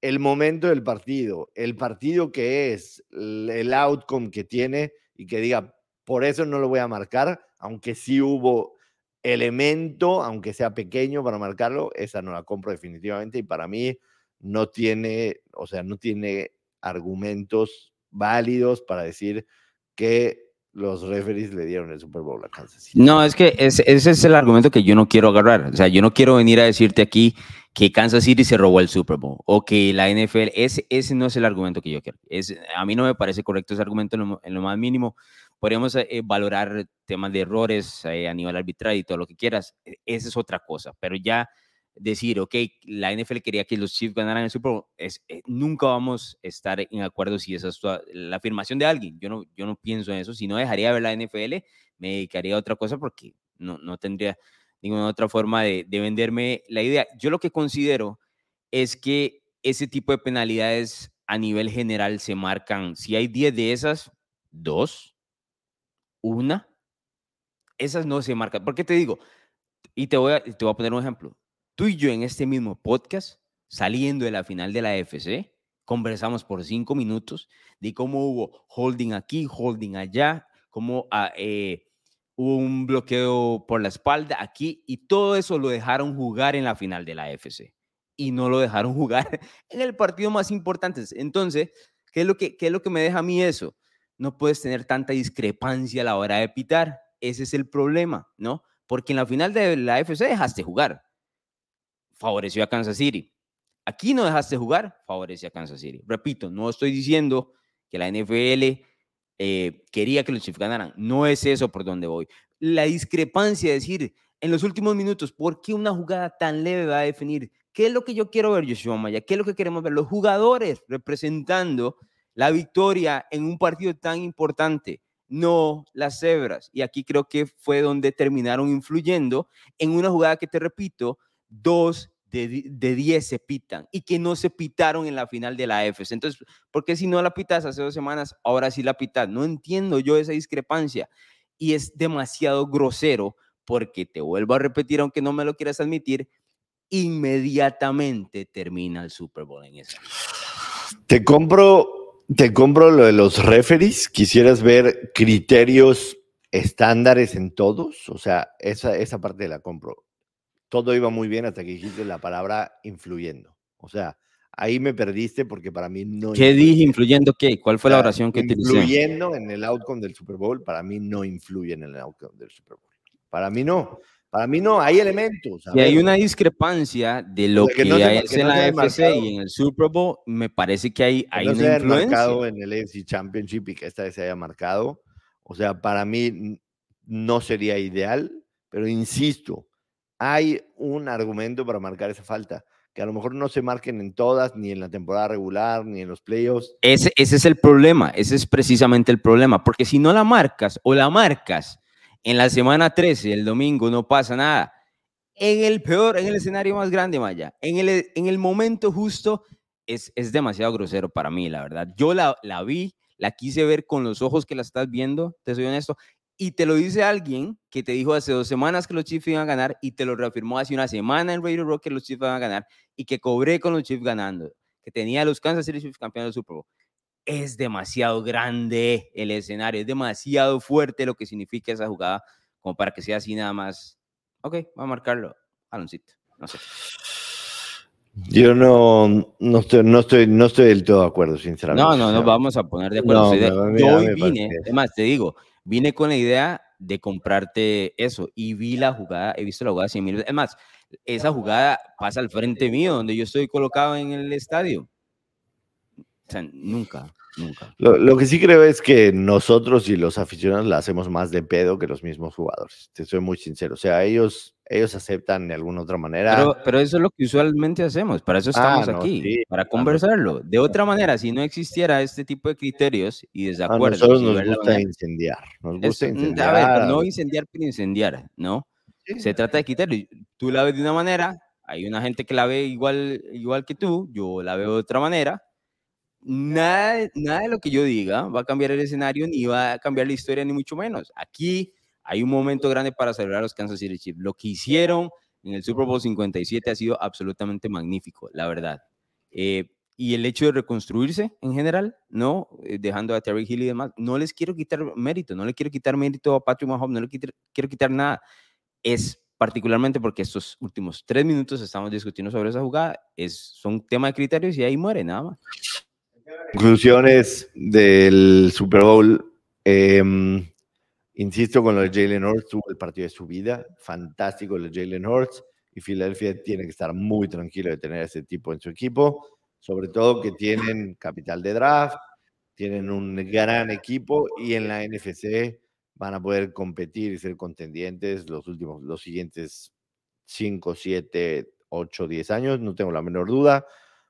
Speaker 2: el momento del partido, el partido que es, el outcome que tiene y que diga, por eso no lo voy a marcar, aunque sí hubo elemento, aunque sea pequeño para marcarlo, esa no la compro definitivamente y para mí no tiene, o sea, no tiene argumentos válidos para decir que los referees le dieron el Super Bowl a Kansas City.
Speaker 1: No, es que ese, ese es el argumento que yo no quiero agarrar. O sea, yo no quiero venir a decirte aquí que Kansas City se robó el Super Bowl o que la NFL, ese, ese no es el argumento que yo quiero. Es, a mí no me parece correcto ese argumento en lo, más mínimo. Podríamos eh, valorar temas de errores eh, a nivel arbitral y todo lo que quieras. E- Esa es otra cosa, pero ya decir, ok, la NFL quería que los Chiefs ganaran el Super Bowl, es, eh, nunca vamos a estar en acuerdo si esa es la afirmación de alguien. Yo no, yo no pienso en eso. Si no dejaría de ver la NFL, me dedicaría a otra cosa porque no, no tendría ninguna otra forma de, de venderme la idea. Yo lo que considero es que ese tipo de penalidades a nivel general se marcan, si hay 10 de esas, dos, una, esas no se marcan. ¿Por qué te digo? Y te voy te voy a poner un ejemplo. Tú y yo en este mismo podcast, saliendo de la final de la FC, conversamos por cinco minutos de cómo hubo holding aquí, holding allá, cómo ah, eh, hubo un bloqueo por la espalda aquí y todo eso lo dejaron jugar en la final de la FC y no lo dejaron jugar en el partido más importante. Entonces, ¿qué es lo que, qué es lo que me deja a mí eso? No puedes tener tanta discrepancia a la hora de pitar. Ese es el problema, ¿no? Porque en la final de la FC dejaste jugar. Favoreció a Kansas City. Aquí no dejaste jugar, favoreció a Kansas City. Repito, no estoy diciendo que la NFL eh, quería que los Chiefs ganaran. No es eso por donde voy. La discrepancia de decir, en los últimos minutos, ¿por qué una jugada tan leve va a definir? ¿Qué es lo que yo quiero ver, Joshua Maya? ¿Qué es lo que queremos ver? Los jugadores representando la victoria en un partido tan importante, no las cebras. Y aquí creo que fue donde terminaron influyendo en una jugada que te repito, dos de, de 10 se pitan y que no se pitaron en la final de la EFES. Entonces, ¿por qué si no la pitas hace dos semanas, ahora sí la pitas? No entiendo yo esa discrepancia y es demasiado grosero porque te vuelvo a repetir, aunque no me lo quieras admitir, inmediatamente termina el Super Bowl en esa.
Speaker 2: Te compro, te compro lo de los referees. ¿Quisieras ver criterios estándares en todos? O sea, esa, esa parte la compro todo iba muy bien hasta que dijiste la palabra influyendo. O sea, ahí me perdiste porque para mí no.
Speaker 1: ¿Qué dije influyendo qué? ¿Cuál fue la oración que
Speaker 2: utilicé? Influyendo en el outcome del Super Bowl, para mí no influye en el outcome del Super Bowl. Para mí no. Para mí no, hay elementos.
Speaker 1: Y hay una discrepancia de lo que, hay en la AFC y en el Super Bowl. Me parece que hay, hay una influencia.
Speaker 2: marcado en el AFC Championship y que esta vez se haya marcado. O sea, para mí no sería ideal, pero insisto, hay un argumento para marcar esa falta, que a lo mejor no se marquen en todas, ni en la temporada regular, ni en los playoffs.
Speaker 1: Ese, es el problema, ese es precisamente el problema, porque si no la marcas o la marcas en la semana 13, el domingo, no pasa nada. En el peor, en el escenario más grande, Maya, en el, en el momento justo, es, es demasiado grosero para mí, la verdad. Yo la, la vi, la quise ver con los ojos que la estás viendo, te soy honesto, y te lo dice alguien que te dijo hace dos semanas que los Chiefs iban a ganar y te lo reafirmó hace una semana en Radio Rock que los Chiefs iban a ganar y que cobré con los Chiefs ganando, que tenía a los Kansas City Chiefs campeones del Super Bowl. Es demasiado grande el escenario, es demasiado fuerte lo que significa esa jugada como para que sea así nada más. Ok, va a marcarlo. Baloncito, no sé.
Speaker 2: Yo no, no, estoy, no, estoy, no estoy del todo de acuerdo, sinceramente.
Speaker 1: No, no, no vamos a poner de acuerdo. yo hoy vine, además te digo, vine con la idea de comprarte eso y vi la jugada, he visto la jugada 100 mil veces. Es esa jugada pasa al frente mío, donde yo estoy colocado en el estadio. O sea, nunca, nunca.
Speaker 2: Lo, que sí creo es que nosotros y los aficionados la hacemos más de pedo que los mismos jugadores. Te soy muy sincero. O sea, ellos, ellos aceptan de alguna otra manera.
Speaker 1: Pero, eso es lo que usualmente hacemos. Para eso estamos ah, aquí, para conversarlo. De otra manera, si no existiera este tipo de criterios y desacuerdos.
Speaker 2: A nosotros nos gusta incendiar. Nos gusta incendiar. A
Speaker 1: ver, no incendiar por incendiar, ¿no? Se trata de criterio. Tú la ves de una manera, hay una gente que la ve igual, igual que tú, yo la veo de otra manera nada, nada de lo que yo diga va a cambiar el escenario, ni va a cambiar la historia, ni mucho menos. Aquí hay un momento grande para celebrar los Kansas City Chiefs. Lo que hicieron en el Super Bowl 57 ha sido absolutamente magnífico, la verdad. Eh, y el hecho de reconstruirse en general, ¿no? Eh, dejando a Terry Hill y demás, no les quiero quitar mérito, no le quiero quitar mérito a Patrick Mahomes, no le quiero, quiero quitar nada. Es particularmente porque estos últimos tres minutos estamos discutiendo sobre esa jugada, es, son tema de criterios y ahí muere nada más.
Speaker 2: Conclusiones del Super Bowl. Em, insisto con lo de Jalen Hurts, tuvo el partido de su vida, fantástico el de Jalen Hurts, y Filadelfia tiene que estar muy tranquilo de tener a ese tipo en su equipo, sobre todo que tienen capital de draft, tienen un gran equipo y en la NFC van a poder competir y ser contendientes los últimos, los siguientes 5, 7, 8, 10 años, no tengo la menor duda.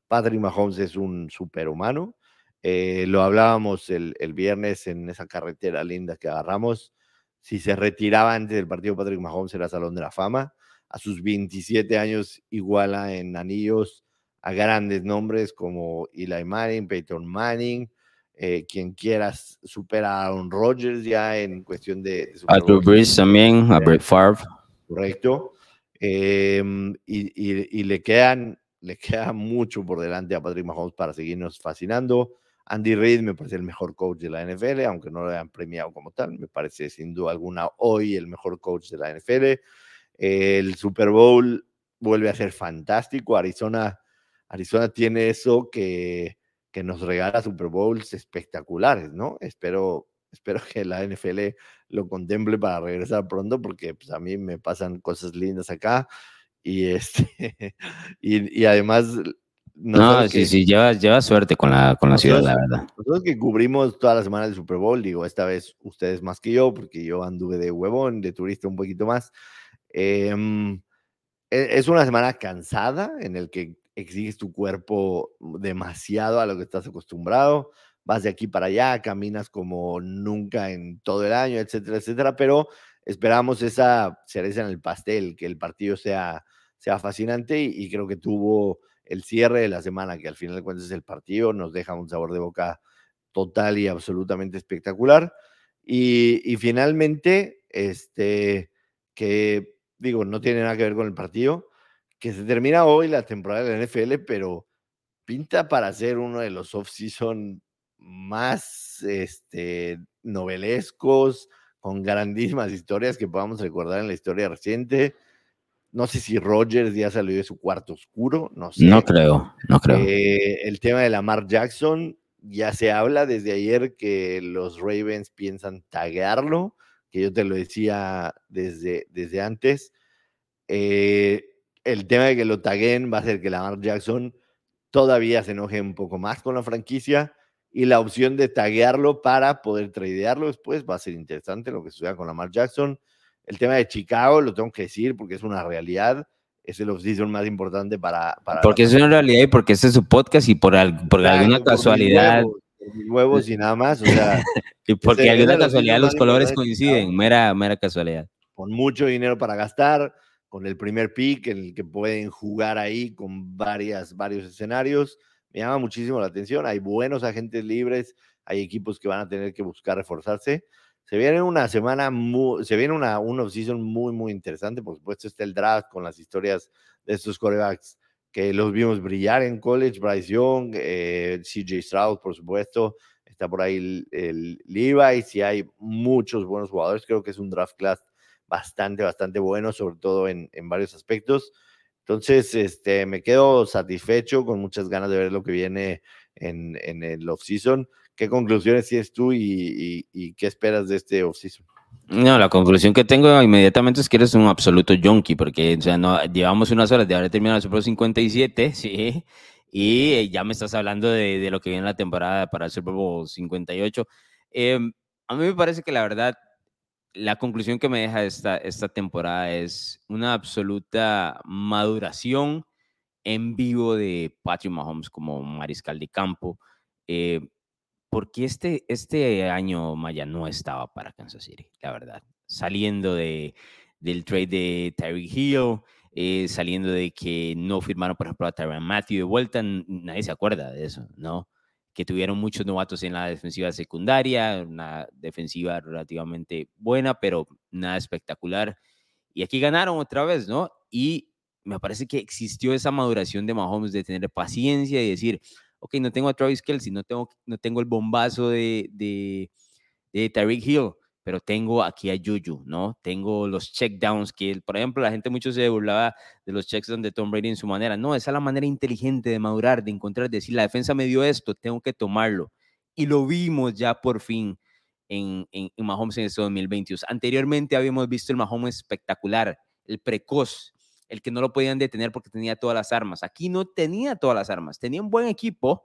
Speaker 2: Patrick Mahomes es un superhumano eh, lo hablábamos el, viernes en esa carretera linda que agarramos. Si se retiraba antes del partido, Patrick Mahomes era Salón de la Fama. A sus 27 años iguala en anillos a grandes nombres como Eli Manning, Peyton Manning, eh, quien quieras supera a Aaron Rodgers ya en cuestión de...
Speaker 1: a Drew Brees también, a Brett Favre.
Speaker 2: Correcto. Em, y, y, le, quedan, le queda mucho por delante a Patrick Mahomes para seguirnos fascinando. Andy Reid me parece el mejor coach de la NFL, aunque no lo hayan premiado como tal. Me parece sin duda alguna hoy el mejor coach de la NFL. El Super Bowl vuelve a ser fantástico. Arizona, Arizona tiene eso que, que nos regala Super Bowls espectaculares, ¿no? Espero, espero que la NFL lo contemple para regresar pronto, porque pues, a mí me pasan cosas lindas acá. Y, este, y, y además
Speaker 1: no, sí, sí, lleva, suerte con la, con la ciudad, la verdad.
Speaker 2: Nosotros que cubrimos todas las semanas del Super Bowl, digo, esta vez ustedes más que yo, porque yo anduve de huevón, de turista un poquito más. Em, e, es una semana cansada en el que exiges tu cuerpo demasiado a lo que estás acostumbrado, vas de aquí para allá, caminas como nunca en todo el año, etcétera, etcétera, pero esperamos esa cereza en el pastel, que el partido sea, sea fascinante y, creo que tuvo el cierre de la semana, que al final de cuentas es el partido, nos deja un sabor de boca total y absolutamente espectacular. Y, finalmente, este, que digo, no tiene nada que ver con el partido, que se termina hoy la temporada de la NFL, pero pinta para ser uno de los off-season más este, novelescos, con grandísimas historias que podamos recordar en la historia reciente. No sé si Rogers ya salió de su cuarto oscuro, no sé.
Speaker 1: No creo, no creo.
Speaker 2: Eh, el tema de Lamar Jackson, ya se habla desde ayer que los Ravens piensan taguearlo, que yo te lo decía desde, desde antes. Eh, el tema de que lo taguen va a hacer que Lamar Jackson todavía se enoje un poco más con la franquicia y la opción de taguearlo para poder tradearlo después va a ser interesante lo que suceda con Lamar Jackson. El tema de Chicago, lo tengo que decir porque es una realidad, es el offseason más importante para... para
Speaker 1: porque es una realidad y porque este es su podcast y por, por alguna casualidad...
Speaker 2: Huevos, y nada más, o sea...
Speaker 1: y porque alguna casualidad los colores coinciden, mera, mera casualidad.
Speaker 2: Con mucho dinero para gastar, con el primer pick en el que pueden jugar ahí con varias, varios escenarios. Me llama muchísimo la atención. Hay buenos agentes libres, hay equipos que van a tener que buscar reforzarse. Se viene una semana, muy, se viene una, una off-season muy, muy interesante. Por supuesto, está el draft con las historias de estos corebacks que los vimos brillar en college. Bryce Young, eh, CJ Stroud, por supuesto. Está por ahí el, el Levi. Si hay muchos buenos jugadores, creo que es un draft class bastante, bastante bueno, sobre todo en, en varios aspectos. Entonces, este, me quedo satisfecho, con muchas ganas de ver lo que viene en, en el off-season. ¿Qué conclusiones tienes tú y, y, qué esperas de este off-season?
Speaker 1: No, la conclusión que tengo inmediatamente es que eres un absoluto junkie, porque o sea, no, llevamos unas horas de haber terminado el Super 57, sí, y ya me estás hablando de, de, lo que viene la temporada para el Super Bowl 58. Em, a mí me parece que la verdad la conclusión que me deja esta, esta temporada es una absoluta maduración en vivo de Patrick Mahomes como mariscal de campo. Eh, porque este, este año Maya no estaba para Kansas City, la verdad. Saliendo de, del trade de Tyreek Hill, eh, saliendo de que no firmaron, por ejemplo, a Tyron Matthew de vuelta, nadie se acuerda de eso, ¿no? Que tuvieron muchos novatos en la defensiva secundaria, una defensiva relativamente buena, pero nada espectacular. Y aquí ganaron otra vez, ¿no? Y me parece que existió esa maduración de Mahomes de tener paciencia y decir, ok, no tengo a Travis Kelsey, no tengo, no tengo el bombazo de, de, de Tyreek Hill, pero tengo aquí a Juju, ¿no? Tengo los checkdowns que, por ejemplo, la gente mucho se burlaba de los checkdowns de Tom Brady en su manera. No, esa es la manera inteligente de madurar, de encontrar, de decir, la defensa me dio esto, tengo que tomarlo. Y lo vimos ya por fin en, en, Mahomes en este 2022. Anteriormente habíamos visto el Mahomes espectacular, el precoz, el que no lo podían detener porque tenía todas las armas. Aquí no tenía todas las armas, tenía un buen equipo,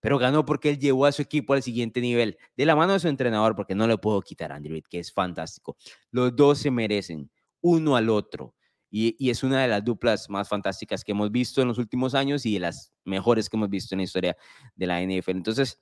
Speaker 1: pero ganó porque él llevó a su equipo al siguiente nivel, de la mano de su entrenador, porque no le puedo quitar a Andrew que es fantástico. Los dos se merecen, uno al otro. Y, es una de las duplas más fantásticas que hemos visto en los últimos años y de las mejores que hemos visto en la historia de la NFL. Entonces,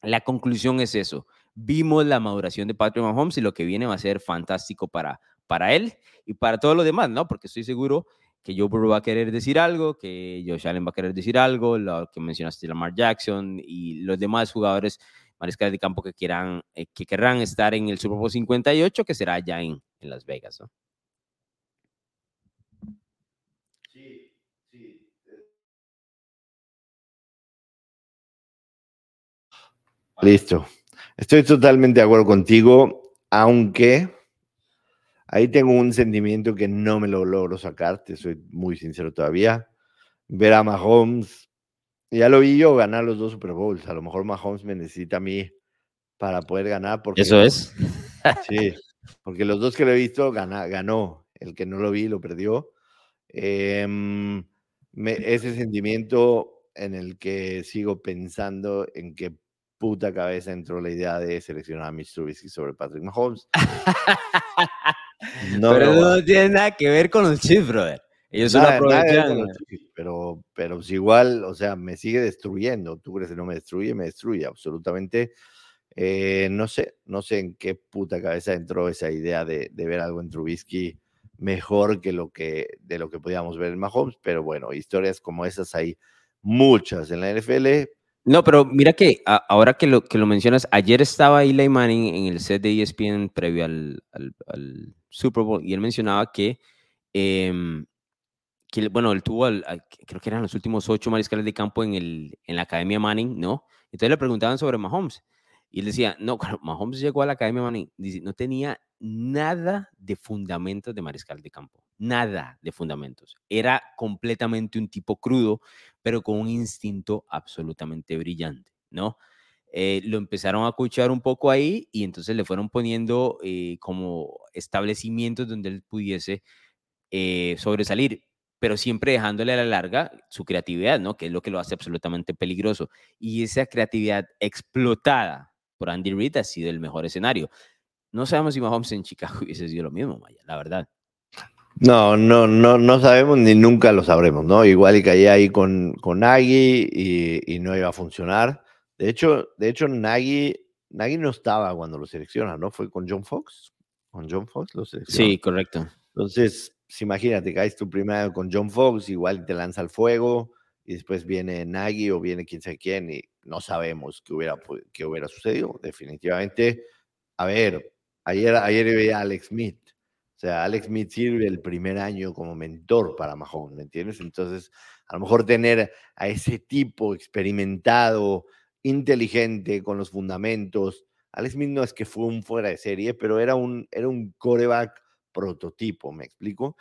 Speaker 1: la conclusión es eso. Vimos la maduración de Patrick Mahomes y lo que viene va a ser fantástico para, para él y para todos los demás, ¿no? Porque estoy seguro que Joe Burrow va a querer decir algo, que Josh Allen va a querer decir algo, lo que mencionaste Lamar Jackson y los demás jugadores mariscales de campo que quieran, eh, que querrán estar en el Super Bowl 58, que será ya en, en Las Vegas, ¿no? Sí, sí.
Speaker 2: Listo. Estoy totalmente de acuerdo contigo, aunque Ahí tengo un sentimiento que no me lo logro sacar, te soy muy sincero todavía. Ver a Mahomes, ya lo vi yo ganar los dos Super Bowls. A lo mejor Mahomes me necesita a mí para poder ganar. Porque,
Speaker 1: Eso es.
Speaker 2: Sí, porque los dos que lo he visto ganó. El que no lo vi lo perdió. Em, ese sentimiento en el que sigo pensando en qué puta cabeza entró la idea de seleccionar a Mitch Trubisky sobre Patrick Mahomes.
Speaker 1: No pero no tiene nada que ver con los Chiefs, brother. Ellos solo aprovechan.
Speaker 2: pero, pero pues igual, o sea, me sigue destruyendo. Tú crees que no me destruye, me destruye absolutamente. Eh, no sé, no sé en qué puta cabeza entró esa idea de, de, ver algo en Trubisky mejor que lo que de lo que podíamos ver en Mahomes, pero bueno, historias como esas hay muchas en la NFL.
Speaker 1: No, pero mira que ahora que lo, que lo mencionas, ayer estaba Eli Manning en el set de ESPN previo al, Super Bowl y él mencionaba que, em, que bueno, él tuvo, creo que eran los últimos ocho mariscales de campo en, el, en la Academia Manning, ¿no? Entonces le preguntaban sobre Mahomes y él decía, no, Mahomes llegó a la Academia Manning, no tenía nada de fundamentos de mariscal de campo, nada de fundamentos. Era completamente un tipo crudo, pero con un instinto absolutamente brillante, ¿no? Eh, lo empezaron a escuchar un poco ahí y entonces le fueron poniendo eh, como establecimientos donde él pudiese eh, sobresalir, pero siempre dejándole a la larga su creatividad, ¿no? Que es lo que lo hace absolutamente peligroso. Y esa creatividad explotada por Andy Reid ha sido el mejor escenario. No sabemos si Mahomes en Chicago hubiese sido lo mismo, Maya, la verdad.
Speaker 2: No, no, no, no sabemos ni nunca lo sabremos, ¿no? Igual y caía ahí con, con Nagy y, no iba a funcionar. De hecho, de hecho, Nagy, Nagy no estaba cuando lo selecciona, ¿no? Fue con John Fox. Con John Fox lo selecciona.
Speaker 1: Sí, correcto.
Speaker 2: Entonces, pues, imagínate, caes tu primero con John Fox, igual te lanza al fuego, y después viene Nagy o viene quién sabe quién, y no sabemos qué hubiera, qué hubiera sucedido. Definitivamente, a ver, Ayer, ayer veía a Alex Smith. O sea, Alex Smith sirve el primer año como mentor para Mahomes, ¿me entiendes? Entonces, a lo mejor tener a ese tipo experimentado, inteligente, con los fundamentos. Alex Smith no es que fue un fuera de serie, pero era un, era un coreback prototipo, ¿me explico?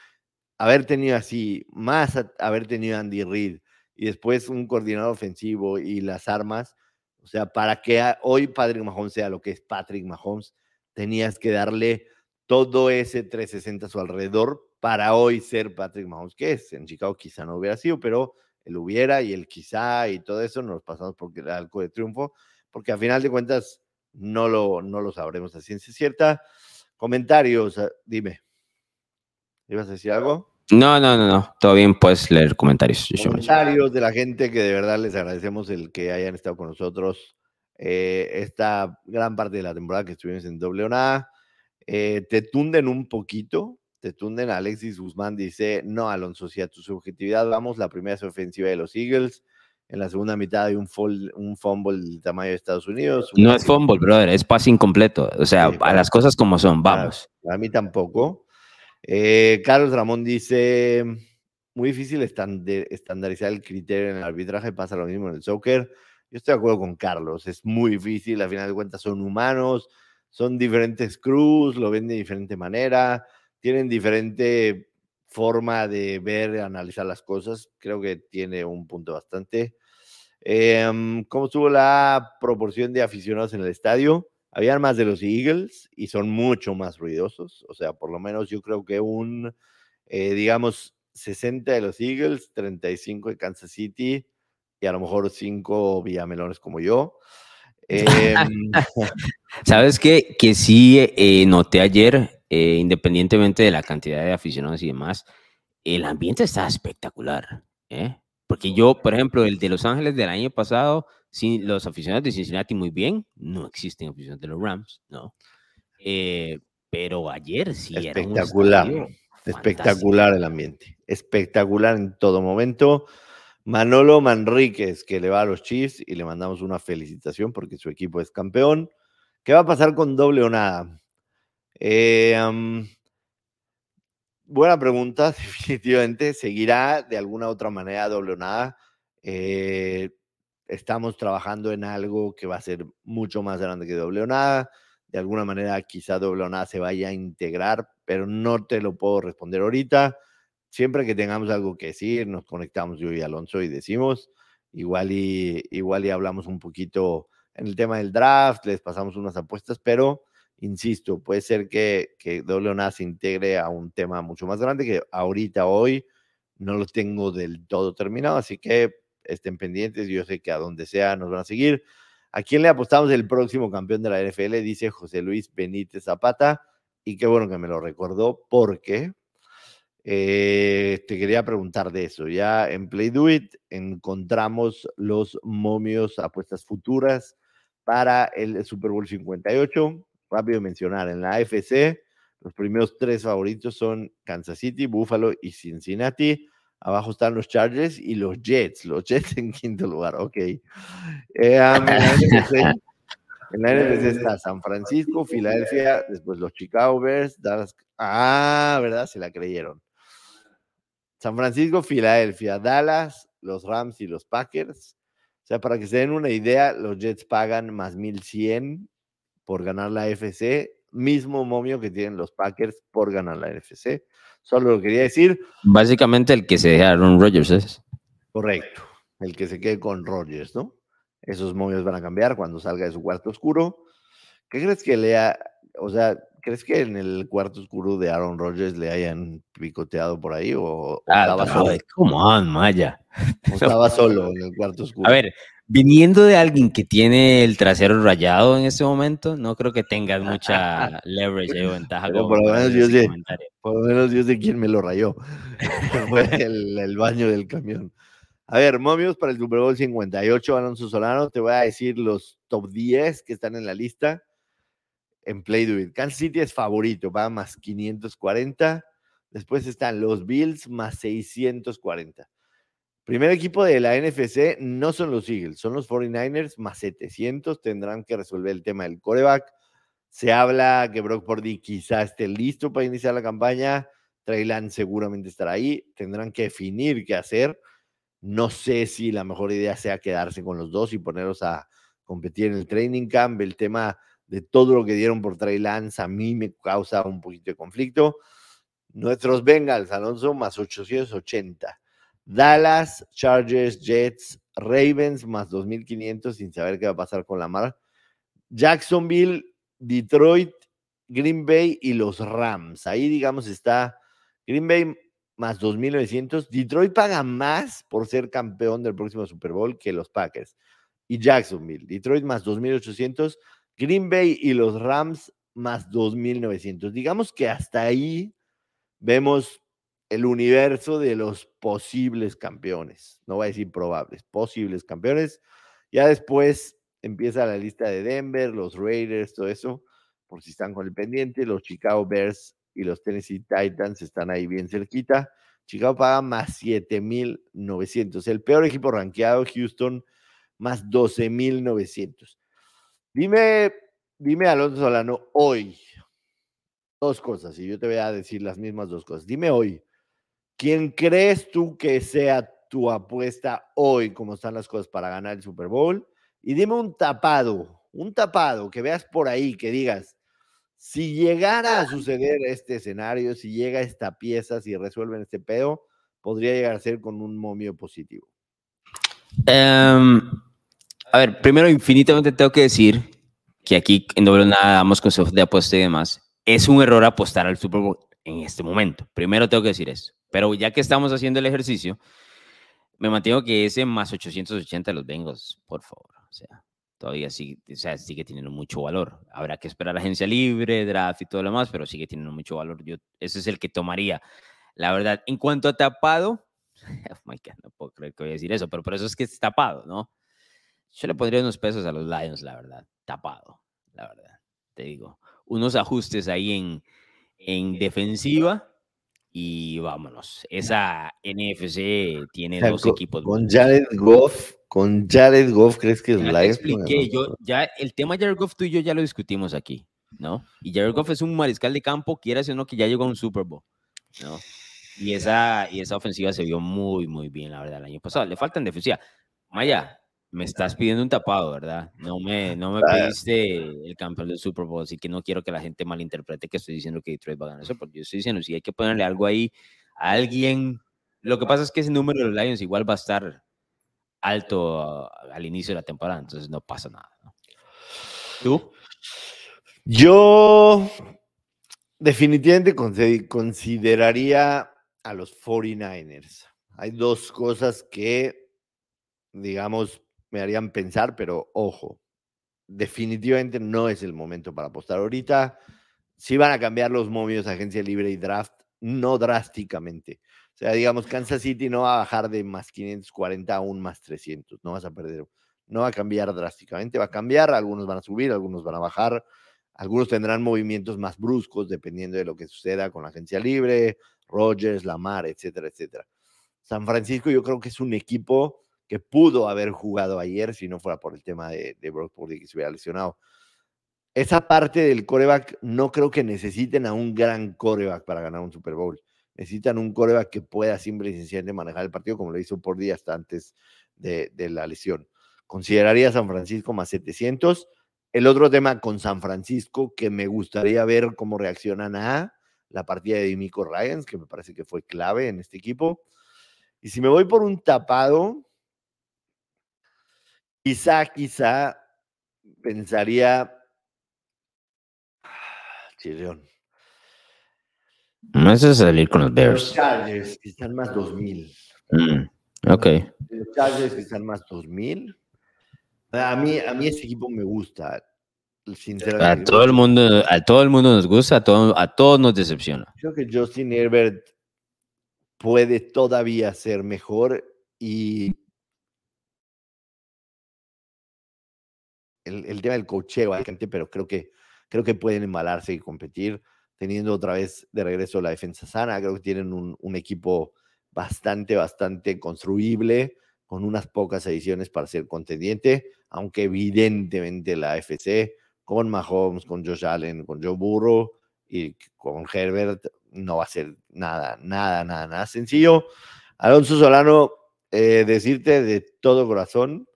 Speaker 2: Haber tenido así, más haber tenido Andy Reid y después un coordinador ofensivo y las armas, o sea, para que hoy Patrick Mahomes sea lo que es Patrick Mahomes, tenías que darle todo ese 360 a su alrededor para hoy ser Patrick Mahomes, que es. En Chicago quizá no hubiera sido, pero él hubiera y él quizá y todo eso nos pasamos porque era algo de triunfo, porque a final de cuentas no lo, no lo sabremos a ciencia cierta. Comentarios, ah, dime. ¿Ibas a decir algo?
Speaker 1: No, no, no, no. Todo bien, puedes leer comentarios.
Speaker 2: Comentarios de la gente que de verdad les agradecemos el que hayan estado con nosotros eh, esta gran parte de la temporada que estuvimos en doble o nada. Eh, te tunden un poquito, te tunden. Alexis Guzmán dice, no, Alonso, si a tu subjetividad vamos, la primera es ofensiva de los Eagles. En la segunda mitad hay un, un fumble del tamaño de Estados Unidos.
Speaker 1: No es fumble, brother, es pase incompleto. O sea, a las cosas como son, vamos.
Speaker 2: a mí tampoco. Eh, Carlos Ramón dice, muy difícil estandarizar el criterio en el arbitraje, pasa lo mismo en el soccer. Yo estoy de acuerdo con Carlos, es muy difícil, al final de cuentas son humanos, son diferentes crews, lo ven de diferente manera, tienen diferente forma de ver, analizar las cosas. Creo que tiene un punto bastante. Eh, ¿Cómo estuvo la proporción de aficionados en el estadio? Habían más de los Eagles y son mucho más ruidosos. O sea, por lo menos yo creo que un, eh, digamos, 60 de los Eagles, 35 de Kansas City, y a lo mejor cinco villamelones como yo. Em,
Speaker 1: ¿Sabes qué? Que sí eh, noté ayer, eh, independientemente de la cantidad de aficionados y demás, el ambiente está espectacular. ¿eh? Porque yo, por ejemplo, el de Los Ángeles del año pasado, sí, los aficionados de Cincinnati muy bien, no existen aficionados de los Rams, ¿no? pero ayer sí
Speaker 2: espectacular, era espectacular el ambiente, espectacular en todo momento. Manolo Manríquez, que le va a los Chiefs y le mandamos una felicitación porque su equipo es campeón. ¿Qué va a pasar con doble o nada? Eh, buena pregunta, definitivamente. ¿Seguirá de alguna otra manera doble o nada? Eh, estamos trabajando en algo que va a ser mucho más grande que doble o nada. De alguna manera quizá doble o nada se vaya a integrar, pero no te lo puedo responder ahorita siempre que tengamos algo que decir, nos conectamos yo y Alonso y decimos, igual y, igual y hablamos un poquito en el tema del draft, les pasamos unas apuestas, pero insisto, puede ser que, que WNA se integre a un tema mucho más grande que ahorita, hoy, no lo tengo del todo terminado, así que estén pendientes, yo sé que a donde sea nos van a seguir. ¿A quién le apostamos el próximo campeón de la NFL? Dice José Luis Benítez Zapata y qué bueno que me lo recordó porque eh, te quería preguntar de eso. Ya en Play Do It encontramos los momios apuestas futuras para el Super Bowl 58. Rápido mencionar, en la AFC los primeros tres favoritos son Kansas City, Buffalo y Cincinnati. Abajo están los Chargers y los Jets. Los Jets en quinto lugar, ok. Eh, en, la NFC, está San Francisco, Filadelfia, después los Chicago Bears, Dallas. Ah, ¿verdad? Se la creyeron. San Francisco, Filadelfia, Dallas, los Rams y los Packers. O sea, para que se den una idea, los Jets pagan más 1100 por ganar la FC, mismo momio que tienen los Packers por ganar la NFC. Solo lo quería decir.
Speaker 1: Básicamente el que se dejaron Rodgers es.
Speaker 2: Correcto, el que se quede con Rodgers, ¿no? Esos momios van a cambiar cuando salga de su cuarto oscuro. ¿Qué crees que lea? O sea, ¿Crees que en el cuarto oscuro de Aaron Rodgers le hayan picoteado por ahí o,
Speaker 1: ah, estaba solo? ¿Cómo on, Maya?
Speaker 2: estaba solo en el cuarto oscuro?
Speaker 1: A ver, viniendo de alguien que tiene el trasero rayado en este momento, no creo que tengas mucha leverage o ventaja.
Speaker 2: por, lo menos yo sé, por lo menos yo sé quién me lo rayó. Fue el, el, baño del camión. A ver, momios para el Super Bowl 58, Alonso Solano. Te voy a decir los top 10 que están en la lista en Play Do It. Kansas City es favorito, va más 540. Después están los Bills más 640. Primer equipo de la NFC no son los Eagles, son los 49ers más 700. Tendrán que resolver el tema del coreback. Se habla que Brock Purdy quizá esté listo para iniciar la campaña. Trey seguramente estará ahí. Tendrán que definir qué hacer. No sé si la mejor idea sea quedarse con los dos y ponerlos a competir en el training camp. El tema de todo lo que dieron por Trey Lance, a mí me causa un poquito de conflicto. Nuestros Bengals, Alonso, más 880. Dallas, Chargers, Jets, Ravens, más 2500, sin saber qué va a pasar con la mar. Jacksonville, Detroit, Green Bay y los Rams. Ahí, digamos, está Green Bay más 2.900. Detroit paga más por ser campeón del próximo Super Bowl que los Packers. Y Jacksonville, Detroit más 2.800. Green Bay y los Rams más 2.900. Digamos que hasta ahí vemos el universo de los posibles campeones. No voy a decir probables, posibles campeones. Ya después empieza la lista de Denver, los Raiders, todo eso, por si están con el pendiente. Los Chicago Bears y los Tennessee Titans están ahí bien cerquita. Chicago paga más 7.900. El peor equipo rankeado, Houston, más 12.900. Dime, dime Alonso Solano, hoy, dos cosas, y yo te voy a decir las mismas dos cosas. Dime hoy, ¿quién crees tú que sea tu apuesta hoy, como están las cosas para ganar el Super Bowl? Y dime un tapado, un tapado que veas por ahí, que digas, si llegara a suceder este escenario, si llega esta pieza, si resuelven este pedo, podría llegar a ser con un momio positivo.
Speaker 1: Um, a ver, primero, infinitamente tengo que decir que aquí en doble nada damos consejos de apuesta y demás. Es un error apostar al Super Bowl en este momento. Primero tengo que decir eso. Pero ya que estamos haciendo el ejercicio, me mantengo que ese más 880 de los Bengals, por favor. O sea, todavía sigue, o sea, sigue teniendo mucho valor. Habrá que esperar a la agencia libre, draft y todo lo demás, pero sigue teniendo mucho valor. Yo, ese es el que tomaría. La verdad, en cuanto a tapado, oh my God, no puedo creer que voy a decir eso, pero por eso es que es tapado, ¿no? Yo le pondría unos pesos a los Lions, la verdad, tapado, la verdad, te digo. Unos ajustes ahí en, en defensiva y vámonos. Esa NFC tiene dos equipos.
Speaker 2: Con Jared Goff, con Jared Goff, ¿crees que es
Speaker 1: ya Lions? expliqué, yo, ya el tema Jared Goff tú y yo ya lo discutimos aquí, ¿no? Y Jared Goff es un mariscal de campo, quiera o no, que ya llegó a un Super Bowl, ¿no? Y esa, y esa ofensiva se vio muy, muy bien, la verdad, el año pasado. Le faltan defensiva. Maya, me estás pidiendo un tapado, ¿verdad? No me, no me pediste el campeón del Super Bowl, así que no quiero que la gente malinterprete que estoy diciendo que Detroit va a ganar eso, porque yo estoy diciendo, si hay que ponerle algo ahí a alguien, lo que pasa es que ese número de los Lions igual va a estar alto al inicio de la temporada, entonces no pasa nada. ¿Tú?
Speaker 2: Yo definitivamente consideraría a los 49ers. Hay dos cosas que, digamos, me harían pensar, pero ojo, definitivamente no es el momento para apostar ahorita. sí van a cambiar los momios agencia libre y draft, no drásticamente. O sea, digamos, Kansas City no va a bajar de más 540 a un más 300, no vas a perder, no va a cambiar drásticamente, va a cambiar, algunos van a subir, algunos van a bajar, algunos tendrán movimientos más bruscos dependiendo de lo que suceda con la agencia libre, Rogers, Lamar, etcétera, etcétera. San Francisco yo creo que es un equipo que pudo haber jugado ayer si no fuera por el tema de, de Brock Purdy que se hubiera lesionado. Esa parte del coreback no creo que necesiten a un gran coreback para ganar un Super Bowl. Necesitan un coreback que pueda simple y sencillamente manejar el partido como lo hizo por hasta antes de la lesión. Consideraría San Francisco más 700 el otro tema con San Francisco que me gustaría ver cómo reaccionan a la partida de Dimico Ryans, que me parece que fue clave en este equipo. Y si me voy por un tapado, quizá, quizá pensaría. Chirrión.
Speaker 1: No es salir con los Bears.
Speaker 2: Los Chargers, que están más 2000.
Speaker 1: Mm, ok.
Speaker 2: Los Chargers, que están más 2000. A mí, a mí ese equipo me gusta, sinceramente.
Speaker 1: A todo el mundo, a todo el mundo nos gusta, a, todo, a todos nos decepciona.
Speaker 2: Creo que Justin Herbert puede todavía ser mejor y el, el tema del cocheo, pero creo que, creo que pueden embalarse y competir, teniendo otra vez de regreso la defensa sana. Creo que tienen un, equipo bastante, bastante construible con unas pocas ediciones para ser contendiente, aunque evidentemente la FC con Mahomes, con Josh Allen, con Joe Burrow y con Herbert no va a ser nada, nada, nada, nada sencillo. Alonso Solano, eh, decirte de todo corazón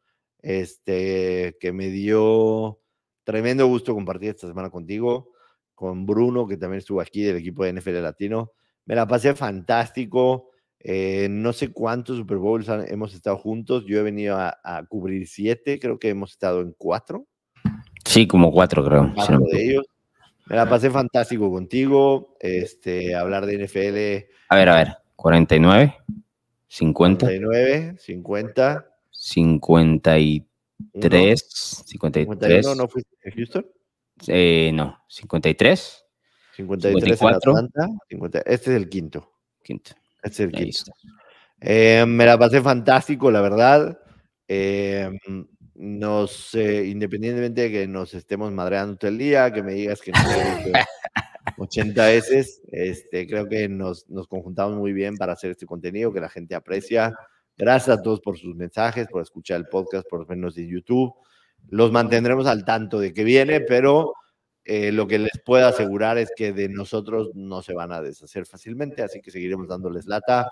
Speaker 2: este, que me dio tremendo gusto compartir esta semana contigo, con Bruno, que también estuvo aquí del equipo de NFL Latino. Me la pasé fantástico. Eh, no sé cuántos Super Bowls hemos estado juntos. Yo he venido a, cubrir siete, creo que hemos estado en cuatro.
Speaker 1: Sí, como cuatro, creo.
Speaker 2: Cuatro de ellos. Me la pasé fantástico contigo. Este, hablar de NFL.
Speaker 1: A ver, a ver. 49, 50.
Speaker 2: 49, 50.
Speaker 1: 53. 53.
Speaker 2: ¿No fuiste en Houston?
Speaker 1: Eh, no, 53.
Speaker 2: 53 54. En Atlanta, 50, este es el quinto.
Speaker 1: Quinto.
Speaker 2: Este es el quinto. Eh, me la pasé fantástico, la verdad. Eh, nos, eh, independientemente de que nos estemos madreando todo el día, que me digas que no 80 veces, este, creo que nos, nos conjuntamos muy bien para hacer este contenido que la gente aprecia. Gracias a todos por sus mensajes, por escuchar el podcast, por vernos en YouTube. Los mantendremos al tanto de que viene, pero eh, lo que les puedo asegurar es que de nosotros no se van a deshacer fácilmente, así que seguiremos dándoles lata.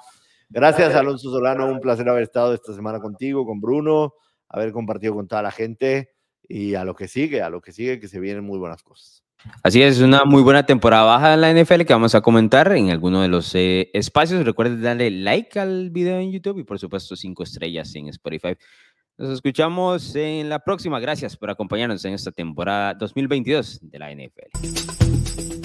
Speaker 2: Gracias, Alonso Solano. Un placer haber estado esta semana contigo, con Bruno, haber compartido con toda la gente y a lo que sigue, a lo que sigue, que se vienen muy buenas cosas.
Speaker 1: Así es, una muy buena temporada baja en la NFL que vamos a comentar en alguno de los eh, espacios. Recuerden darle like al video en YouTube y por supuesto cinco estrellas en Spotify. Nos escuchamos en la próxima. Gracias por acompañarnos en esta temporada 2022 de la NFL.